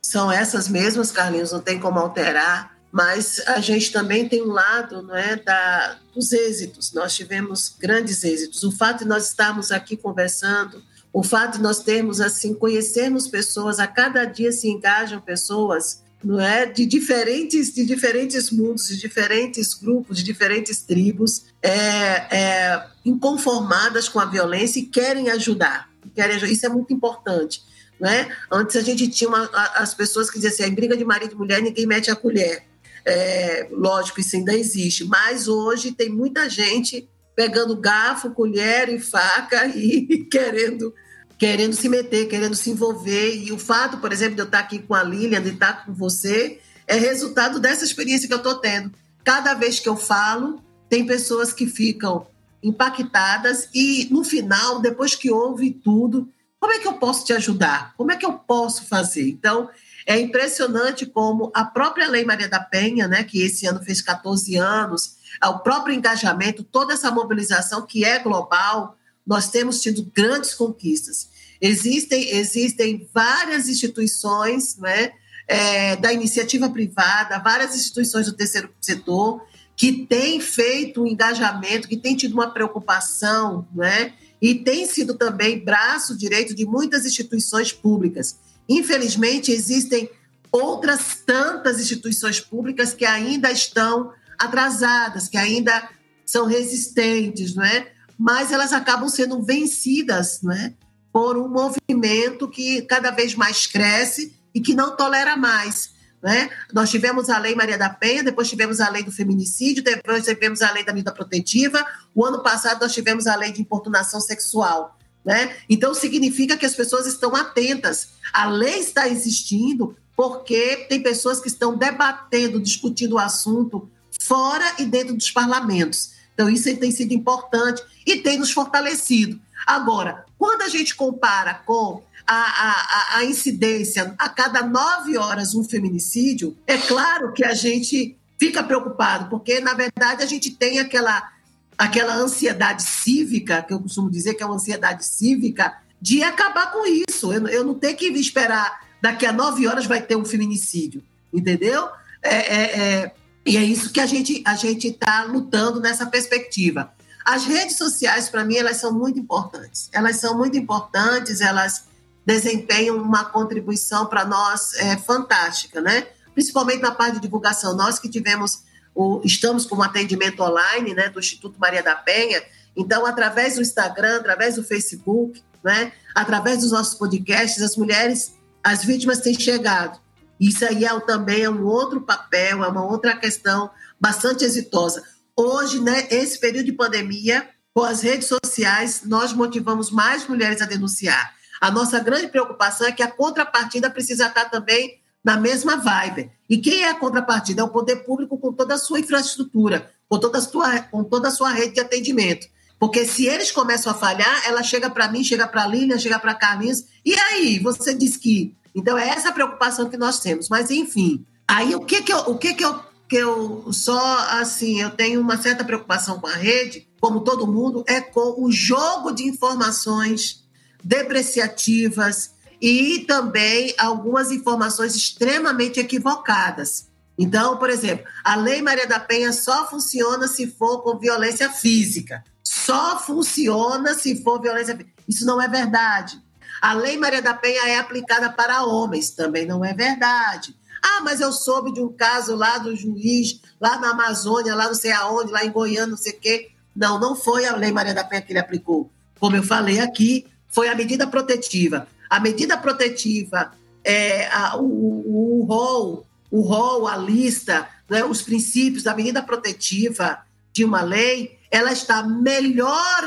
são essas mesmas, Carlinhos, não tem como alterar, mas a gente também tem um lado não é, da, dos êxitos. Nós tivemos grandes êxitos. O fato de nós estarmos aqui conversando, o fato de nós termos, assim, conhecermos pessoas, a cada dia se engajam pessoas não é? De diferentes, de diferentes mundos, de diferentes grupos, de diferentes tribos, é, é, inconformadas com a violência e querem ajudar. Querem ajudar. Isso é muito importante. Não é? Antes a gente tinha uma, as pessoas que diziam assim, em briga de marido e mulher ninguém mete a colher. É, lógico, isso ainda existe, mas hoje tem muita gente pegando garfo, colher e faca e querendo querendo se meter, querendo se envolver. E o fato, por exemplo, de eu estar aqui com a Lilian, de estar com você, é resultado dessa experiência que eu estou tendo. Cada vez que eu falo, tem pessoas que ficam impactadas e no final, depois que ouve tudo, como é que eu posso te ajudar? Como é que eu posso fazer? Então, é impressionante como a própria Lei Maria da Penha, né, que esse ano fez 14 anos, o próprio engajamento, toda essa mobilização que é global, nós temos tido grandes conquistas. Existem, existem várias instituições né, é, da iniciativa privada, várias instituições do terceiro setor que têm feito um engajamento, que têm tido uma preocupação, né, e tem sido também braço direito de muitas instituições públicas. Infelizmente, existem outras tantas instituições públicas que ainda estão atrasadas, que ainda são resistentes, não é? Mas elas acabam sendo vencidas, não é? Por um movimento que cada vez mais cresce e que não tolera mais. Né? Nós tivemos a Lei Maria da Penha, depois tivemos a Lei do Feminicídio, depois tivemos a Lei da Medida Protetiva, o ano passado nós tivemos a Lei de Importunação Sexual. Né? Então, significa que as pessoas estão atentas. A lei está existindo porque tem pessoas que estão debatendo, discutindo o assunto fora e dentro dos parlamentos. Então, isso tem sido importante e tem nos fortalecido. Agora, quando a gente compara com a, a, a, incidência a cada nove horas um feminicídio, é claro que a gente fica preocupado, porque, na verdade, a gente tem aquela, aquela ansiedade cívica, que eu costumo dizer que é uma ansiedade cívica, de acabar com isso. Eu, eu não tenho que esperar daqui a nove horas vai ter um feminicídio, entendeu? É, é, é, e é isso que a gente a gente está lutando nessa perspectiva. As redes sociais, para mim, elas são muito importantes. Elas são muito importantes, elas desempenham uma contribuição para nós é, fantástica, né? Principalmente na parte de divulgação. Nós que tivemos, o, estamos com um atendimento online, né, do Instituto Maria da Penha. Então, através do Instagram, através do Facebook, né, através dos nossos podcasts, as mulheres, as vítimas têm chegado. Isso aí é, também é um outro papel, é uma outra questão bastante exitosa. Hoje, né, esse período de pandemia, com as redes sociais, nós motivamos mais mulheres a denunciar. A nossa grande preocupação é que a contrapartida precisa estar também na mesma vibe. E quem é a contrapartida? É o poder público com toda a sua infraestrutura, com toda a sua, com toda a sua rede de atendimento. Porque se eles começam a falhar, ela chega para mim, chega para a Lilian, chega para a Carlinhos, e aí? Você diz que. Então, é essa preocupação que nós temos. Mas, enfim, aí o que, que, eu, o que, que eu que eu só, assim, eu tenho uma certa preocupação com a rede, como todo mundo, é com o jogo de informações depreciativas e também algumas informações extremamente equivocadas. Então, por exemplo, a Lei Maria da Penha só funciona se for com violência física. Só funciona se for violência física. Isso não é verdade. A Lei Maria da Penha é aplicada para homens, também não é verdade. Ah, mas eu soube de um caso lá do juiz, lá na Amazônia, lá não sei aonde, lá em Goiânia, não sei o quê. Não, não foi a Lei Maria da Penha que ele aplicou. Como eu falei aqui, foi a medida protetiva. A medida protetiva, é, a, o, o, rol, o rol, a lista, né, os princípios da medida protetiva de uma lei, ela está melhor,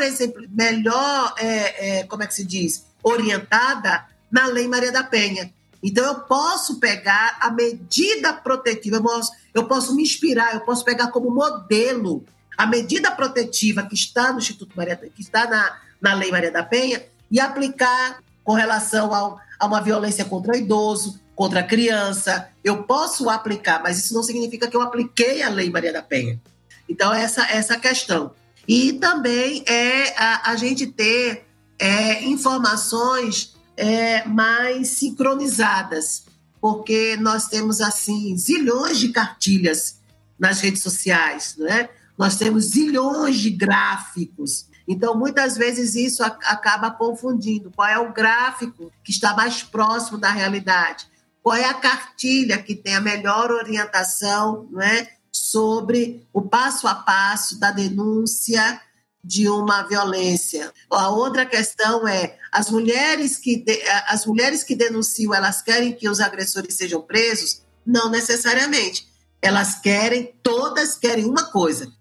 melhor é, é, como é que se diz, orientada na Lei Maria da Penha. Então, eu posso pegar a medida protetiva, eu posso, eu posso me inspirar, eu posso pegar como modelo a medida protetiva que está no Instituto Maria, que está na, na Lei Maria da Penha, e aplicar com relação ao, a uma violência contra o idoso, contra a criança. Eu posso aplicar, mas isso não significa que eu apliquei a Lei Maria da Penha. Então, essa essa questão. E também é a, a gente ter é, informações é, mais sincronizadas, porque nós temos assim zilhões de cartilhas nas redes sociais, né? Nós temos zilhões de gráficos. Então, muitas vezes isso acaba confundindo. Qual é o gráfico que está mais próximo da realidade? Qual é a cartilha que tem a melhor orientação né, sobre o passo a passo da denúncia de uma violência? A outra questão é as mulheres que as mulheres que denunciam, elas querem que os agressores sejam presos? Não necessariamente. Elas querem, todas querem uma coisa,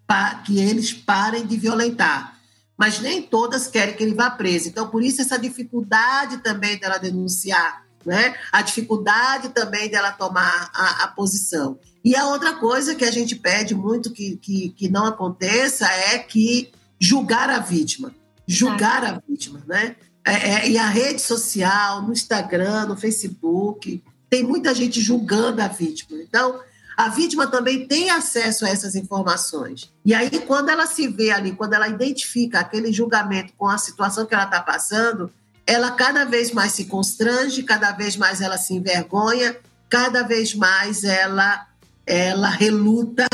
que eles parem de violentar mas nem todas querem que ele vá preso. Então, por isso, essa dificuldade também dela denunciar, né? a dificuldade também dela tomar a, a posição. E a outra coisa que a gente pede muito que, que, que não aconteça é que julgar a vítima. Julgar a vítima, né? É, é, e a rede social, no Instagram, no Facebook, tem muita gente julgando a vítima. Então, a vítima também tem acesso a essas informações. E aí, quando ela se vê ali, quando ela identifica aquele julgamento com a situação que ela está passando, ela cada vez mais se constrange, cada vez mais ela se envergonha, cada vez mais ela, ela reluta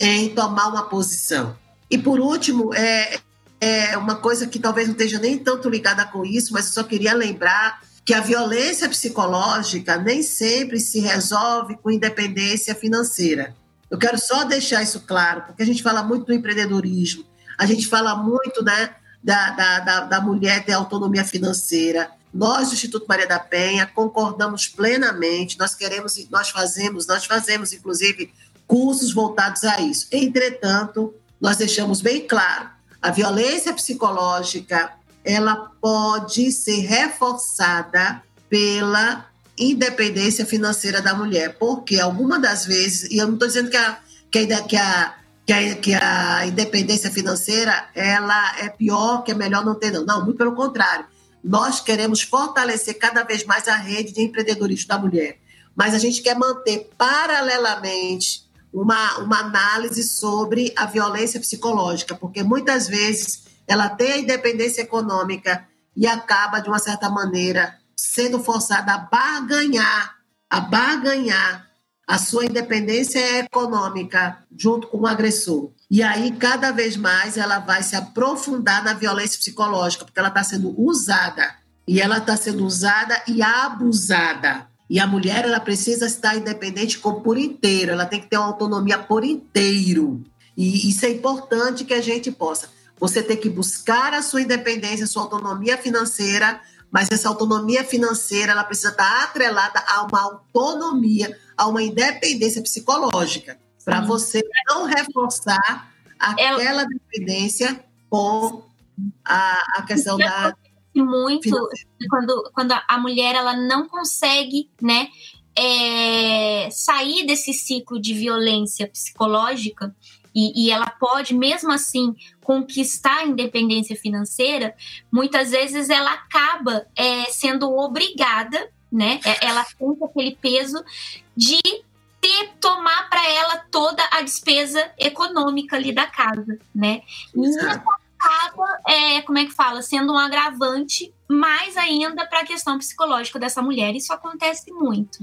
em tomar uma posição. E por último, é, é uma coisa que talvez não esteja nem tanto ligada com isso, mas eu só queria lembrar que a violência psicológica nem sempre se resolve com independência financeira. Eu quero só deixar isso claro, porque a gente fala muito do empreendedorismo, a gente fala muito né, da, da, da, da mulher ter autonomia financeira. Nós, do Instituto Maria da Penha, concordamos plenamente, nós queremos, nós fazemos, nós fazemos, inclusive, cursos voltados a isso. Entretanto, nós deixamos bem claro, a violência psicológica ela pode ser reforçada pela independência financeira da mulher, porque alguma das vezes, e eu não estou dizendo que a, que a, que a que a, que a independência financeira ela é pior, que é melhor não ter, não. Não, muito pelo contrário. Nós queremos fortalecer cada vez mais a rede de empreendedorismo da mulher. Mas a gente quer manter paralelamente uma, uma análise sobre a violência psicológica, porque muitas vezes ela tem a independência econômica e acaba, de uma certa maneira, sendo forçada a barganhar, a barganhar a sua independência econômica junto com o agressor. E aí, cada vez mais, ela vai se aprofundar na violência psicológica, porque ela está sendo usada. E ela está sendo usada e abusada. E a mulher, ela precisa estar independente por inteiro, ela tem que ter uma autonomia por inteiro. E isso é importante que a gente possa. Você tem que buscar a sua independência, a sua autonomia financeira, mas essa autonomia financeira ela precisa estar atrelada a uma autonomia, a uma independência psicológica, para você não reforçar aquela dependência com a, a questão da muito quando, quando a mulher ela não consegue, né, é, sair desse ciclo de violência psicológica e, e, ela pode, mesmo assim, conquistar a independência financeira, muitas vezes ela acaba é, sendo obrigada, né? É, ela tem aquele peso de ter, tomar para ela toda a despesa econômica ali da casa, né? E isso acaba, é, como é que fala, sendo um agravante mais ainda para a questão psicológica dessa mulher. Isso acontece muito.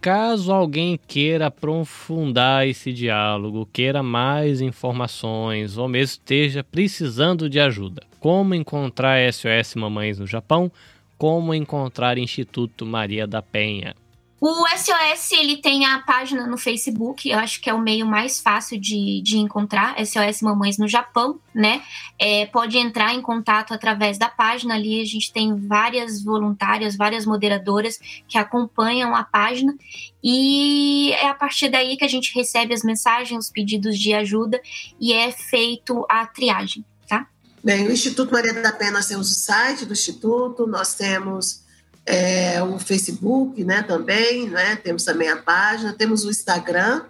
Caso alguém queira aprofundar esse diálogo, queira mais informações ou mesmo esteja precisando de ajuda, como encontrar SOS Mamães no Japão, como encontrar Instituto Maria da Penha. O SOS ele tem a página no Facebook, eu acho que é o meio mais fácil de, de encontrar, SOS Mamães no Japão, né? É, pode entrar em contato através da página ali, a gente tem várias voluntárias, várias moderadoras que acompanham a página e é a partir daí que a gente recebe as mensagens, os pedidos de ajuda e é feito a triagem, tá? Bem, o Instituto Maria da Penha, nós temos o site do Instituto, nós temos é, o Facebook, né, também, né, temos também a página, temos o Instagram,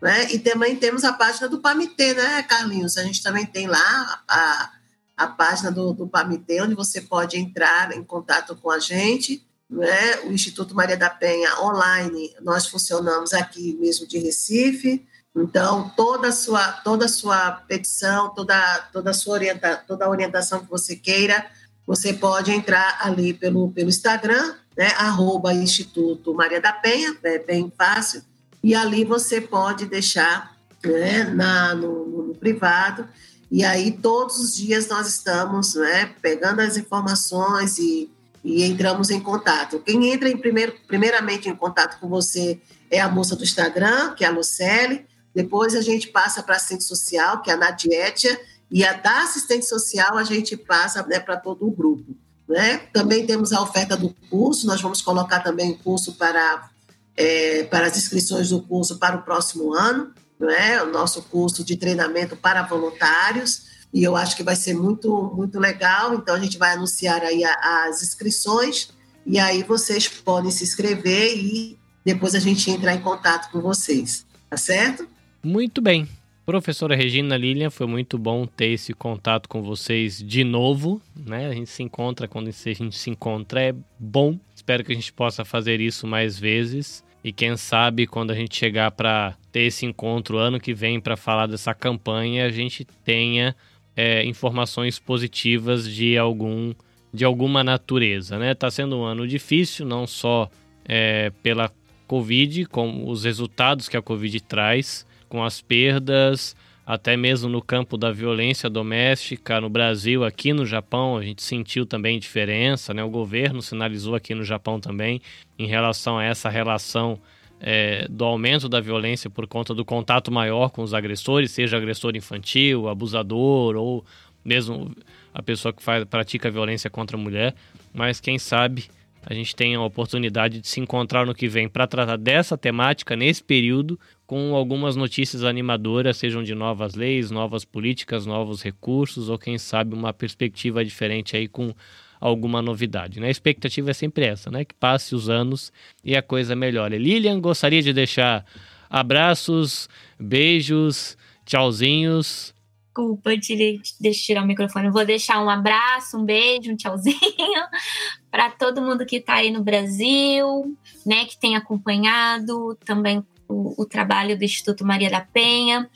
né, e também temos a página do Pamitê, né, Carlinhos? A gente também tem lá a, a página do, do Pamitê, onde você pode entrar em contato com a gente, né, o Instituto Maria da Penha online, nós funcionamos aqui mesmo de Recife, Então, toda a sua, toda a sua petição, toda, toda, a sua orienta, toda a orientação que você queira, você pode entrar ali pelo, pelo Instagram, né, arroba Instituto Maria da Penha, é bem fácil, e ali você pode deixar né, na, no, no privado, e aí todos os dias nós estamos né, pegando as informações e, e entramos em contato. Quem entra em primeiro, primeiramente em contato com você é a moça do Instagram, que é a Lucelle, depois a gente passa para a assistente social, que é a Nadietia, e a da assistente social a gente passa né, para todo o grupo. Né? Também temos a oferta do curso, nós vamos colocar também o curso para, é, para as inscrições do curso para o próximo ano, né? o nosso curso de treinamento para voluntários, e eu acho que vai ser muito, muito legal, então a gente vai anunciar aí as inscrições, e aí vocês podem se inscrever e depois a gente entrar em contato com vocês, tá certo? Muito bem. Professora Regina Lilian, foi muito bom ter esse contato com vocês de novo, né? A gente se encontra quando a gente se encontra é bom. Espero que a gente possa fazer isso mais vezes e quem sabe quando a gente chegar para ter esse encontro ano que vem para falar dessa campanha, a gente tenha é, informações positivas de algum de alguma natureza, né? Tá sendo um ano difícil, não só é, pela Covid, com os resultados que a Covid traz, com as perdas, até mesmo no campo da violência doméstica no Brasil, aqui no Japão, a gente sentiu também diferença, né? O governo sinalizou aqui no Japão também em relação a essa relação é, do aumento da violência por conta do contato maior com os agressores, seja agressor infantil, abusador ou mesmo a pessoa que faz, pratica violência contra a mulher. Mas quem sabe a gente tem a oportunidade de se encontrar no que vem para tratar dessa temática nesse período, com algumas notícias animadoras, sejam de novas leis, novas políticas, novos recursos, ou quem sabe uma perspectiva diferente aí com alguma novidade. Né? A expectativa é sempre essa, né? Que passe os anos e a coisa melhore. Lilian, gostaria de deixar abraços, beijos, tchauzinhos desculpa, tirei, deixa tirar o microfone. vou deixar um abraço, um beijo, um tchauzinho para todo mundo que está aí no Brasil, né, que tem acompanhado também o, o, trabalho do Instituto Maria da Penha.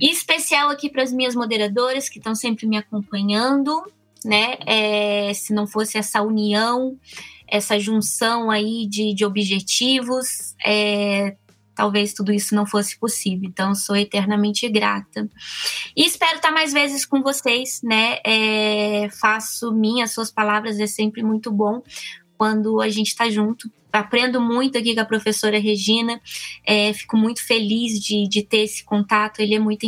E especial aqui para as minhas moderadoras que estão sempre me acompanhando, né? É, se não fosse essa união, essa junção aí de, de objetivos, é, talvez tudo isso não fosse possível. Então, sou eternamente grata. E espero estar mais vezes com vocês, né? É, faço minhas suas palavras, é sempre muito bom quando a gente está junto. Aprendo muito aqui com a professora Regina, é, fico muito feliz de, de ter esse contato, ele é muito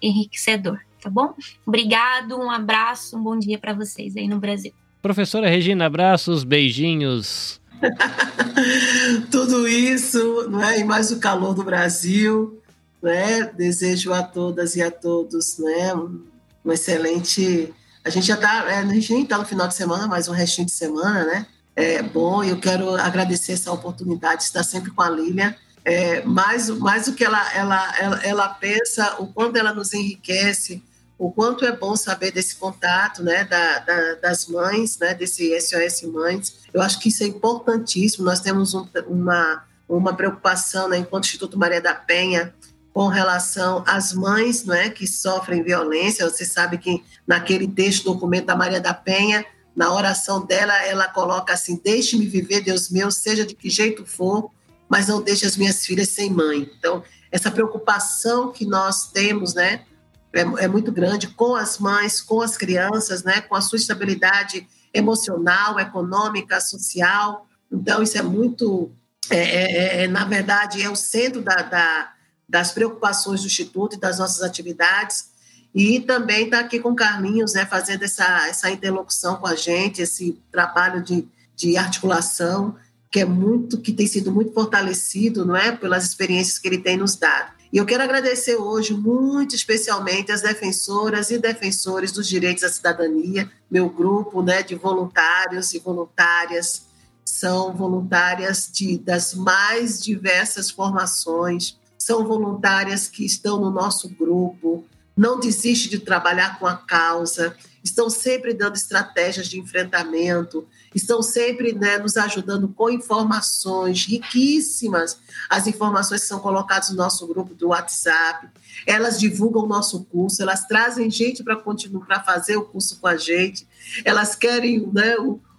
enriquecedor, tá bom? Obrigado, um abraço, um bom dia para vocês aí no Brasil. Professora Regina, abraços, beijinhos. Tudo isso, não é? E mais o calor do Brasil, né? Desejo a todas e a todos, né? Um excelente. A gente já está, é, a gente nem está no final de semana, mas um restinho de semana, né? É bom. Eu quero agradecer essa oportunidade de estar sempre com a Lília. É, mais, mais do que ela, ela, ela, ela pensa, o quanto ela nos enriquece o quanto é bom saber desse contato, né, da, da, das mães, né, desse SOS Mães. Eu acho que isso é importantíssimo. Nós temos um, uma, uma preocupação, né, enquanto Instituto Maria da Penha, com relação às mães, né, que sofrem violência. Você sabe que naquele texto, documento da Maria da Penha, na oração dela, ela coloca assim: Deixe-me viver, Deus meu, seja de que jeito for, mas não deixe as minhas filhas sem mãe. Então, essa preocupação que nós temos, né, é, é muito grande com as mães, com as crianças, né, com a sua estabilidade emocional, econômica, social. Então, isso é muito, é, é, é, é na verdade, é o centro da, da, das preocupações do Instituto e das nossas atividades. E também está aqui com o Carlinhos, né, fazendo essa, essa interlocução com a gente, esse trabalho de, de articulação, que é muito, que tem sido muito fortalecido, não é, pelas experiências que ele tem nos dado. E eu quero agradecer hoje muito especialmente as defensoras e defensores dos direitos à cidadania, meu grupo né, de voluntários e voluntárias, são voluntárias de, das mais diversas formações, são voluntárias que estão no nosso grupo, não desiste de trabalhar com a causa, estão sempre dando estratégias de enfrentamento, estão sempre né, nos ajudando com informações riquíssimas, as informações que são colocadas no nosso grupo do WhatsApp, elas divulgam o nosso curso, elas trazem gente para continuar para fazer o curso com a gente, elas querem né,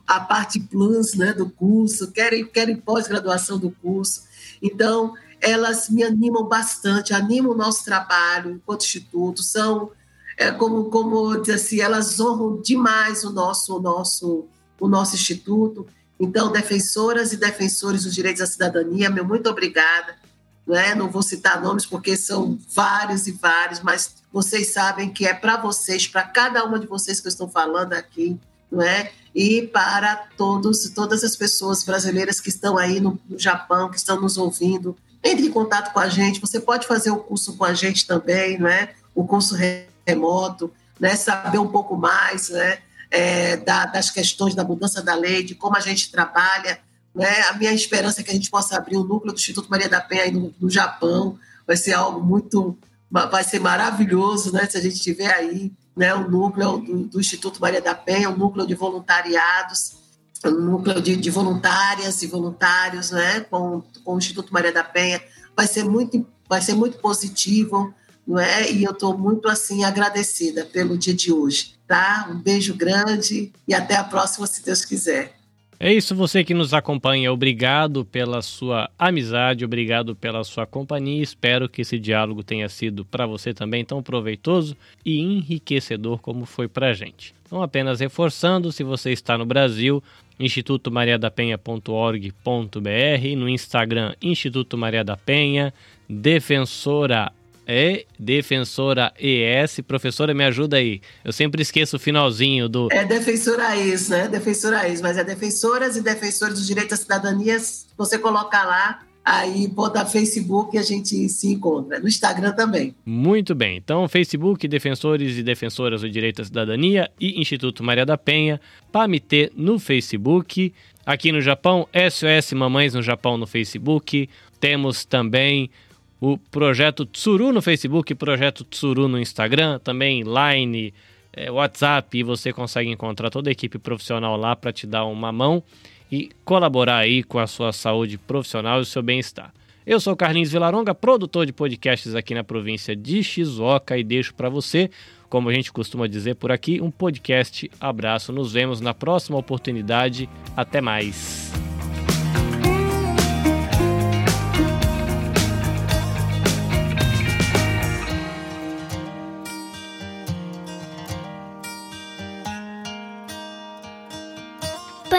a parte plus né, do curso, querem, querem pós-graduação do curso. Então, elas me animam bastante, animam o nosso trabalho enquanto instituto, são, é, como, como dizer assim, elas honram demais o nosso, o nosso, o nosso instituto. Então, defensoras e defensores dos direitos da cidadania, meu muito obrigada. Não, é? não vou citar nomes porque são vários e vários, mas vocês sabem que é para vocês, para cada uma de vocês que eu estou falando aqui, não é? E para todos, todas as pessoas brasileiras que estão aí no, no Japão, que estão nos ouvindo, entre em contato com a gente. Você pode fazer o curso com a gente também, né? o curso remoto, né? saber um pouco mais né? É, da, das questões da mudança da lei, de como a gente trabalha. Né? A minha esperança é que a gente possa abrir o núcleo do Instituto Maria da Penha no, no Japão. Vai ser algo muito. Vai ser maravilhoso né? se a gente tiver aí né? o núcleo do, do Instituto Maria da Penha, o núcleo de voluntariados um núcleo de, de, voluntárias e voluntários, né, com, com o Instituto Maria da Penha, vai ser muito, vai ser muito positivo, não é? E eu estou muito assim agradecida pelo dia de hoje, tá? Um beijo grande e até a próxima, se Deus quiser. É isso, você que nos acompanha, obrigado pela sua amizade, obrigado pela sua companhia. Espero que esse diálogo tenha sido para você também tão proveitoso e enriquecedor como foi para a gente. Então, apenas reforçando, se você está no Brasil, institutomariadapenha.org.br, no Instagram Instituto Maria da Penha, Defensora é Defensora ES. Professora, me ajuda aí. Eu sempre esqueço o finalzinho do. É Defensora ES, né? Defensora ES, mas é Defensoras e Defensores dos Direitos à Cidadania. Você colocar lá, aí bota Facebook e a gente se encontra. No Instagram também. Muito bem. Então, Facebook, Defensores e Defensoras do Direito à Cidadania e Instituto Maria da Penha. PAMITê no Facebook. Aqui no Japão, SOS Mamães no Japão no Facebook. Temos também o projeto Tsuru no Facebook, projeto Tsuru no Instagram, também Line, é, WhatsApp, e você consegue encontrar toda a equipe profissional lá para te dar uma mão e colaborar aí com a sua saúde profissional e o seu bem-estar. Eu sou Carlinhos Vilaronga, produtor de podcasts aqui na província de Shizuoka e deixo para você, como a gente costuma dizer por aqui, um podcast abraço. Nos vemos na próxima oportunidade. Até mais.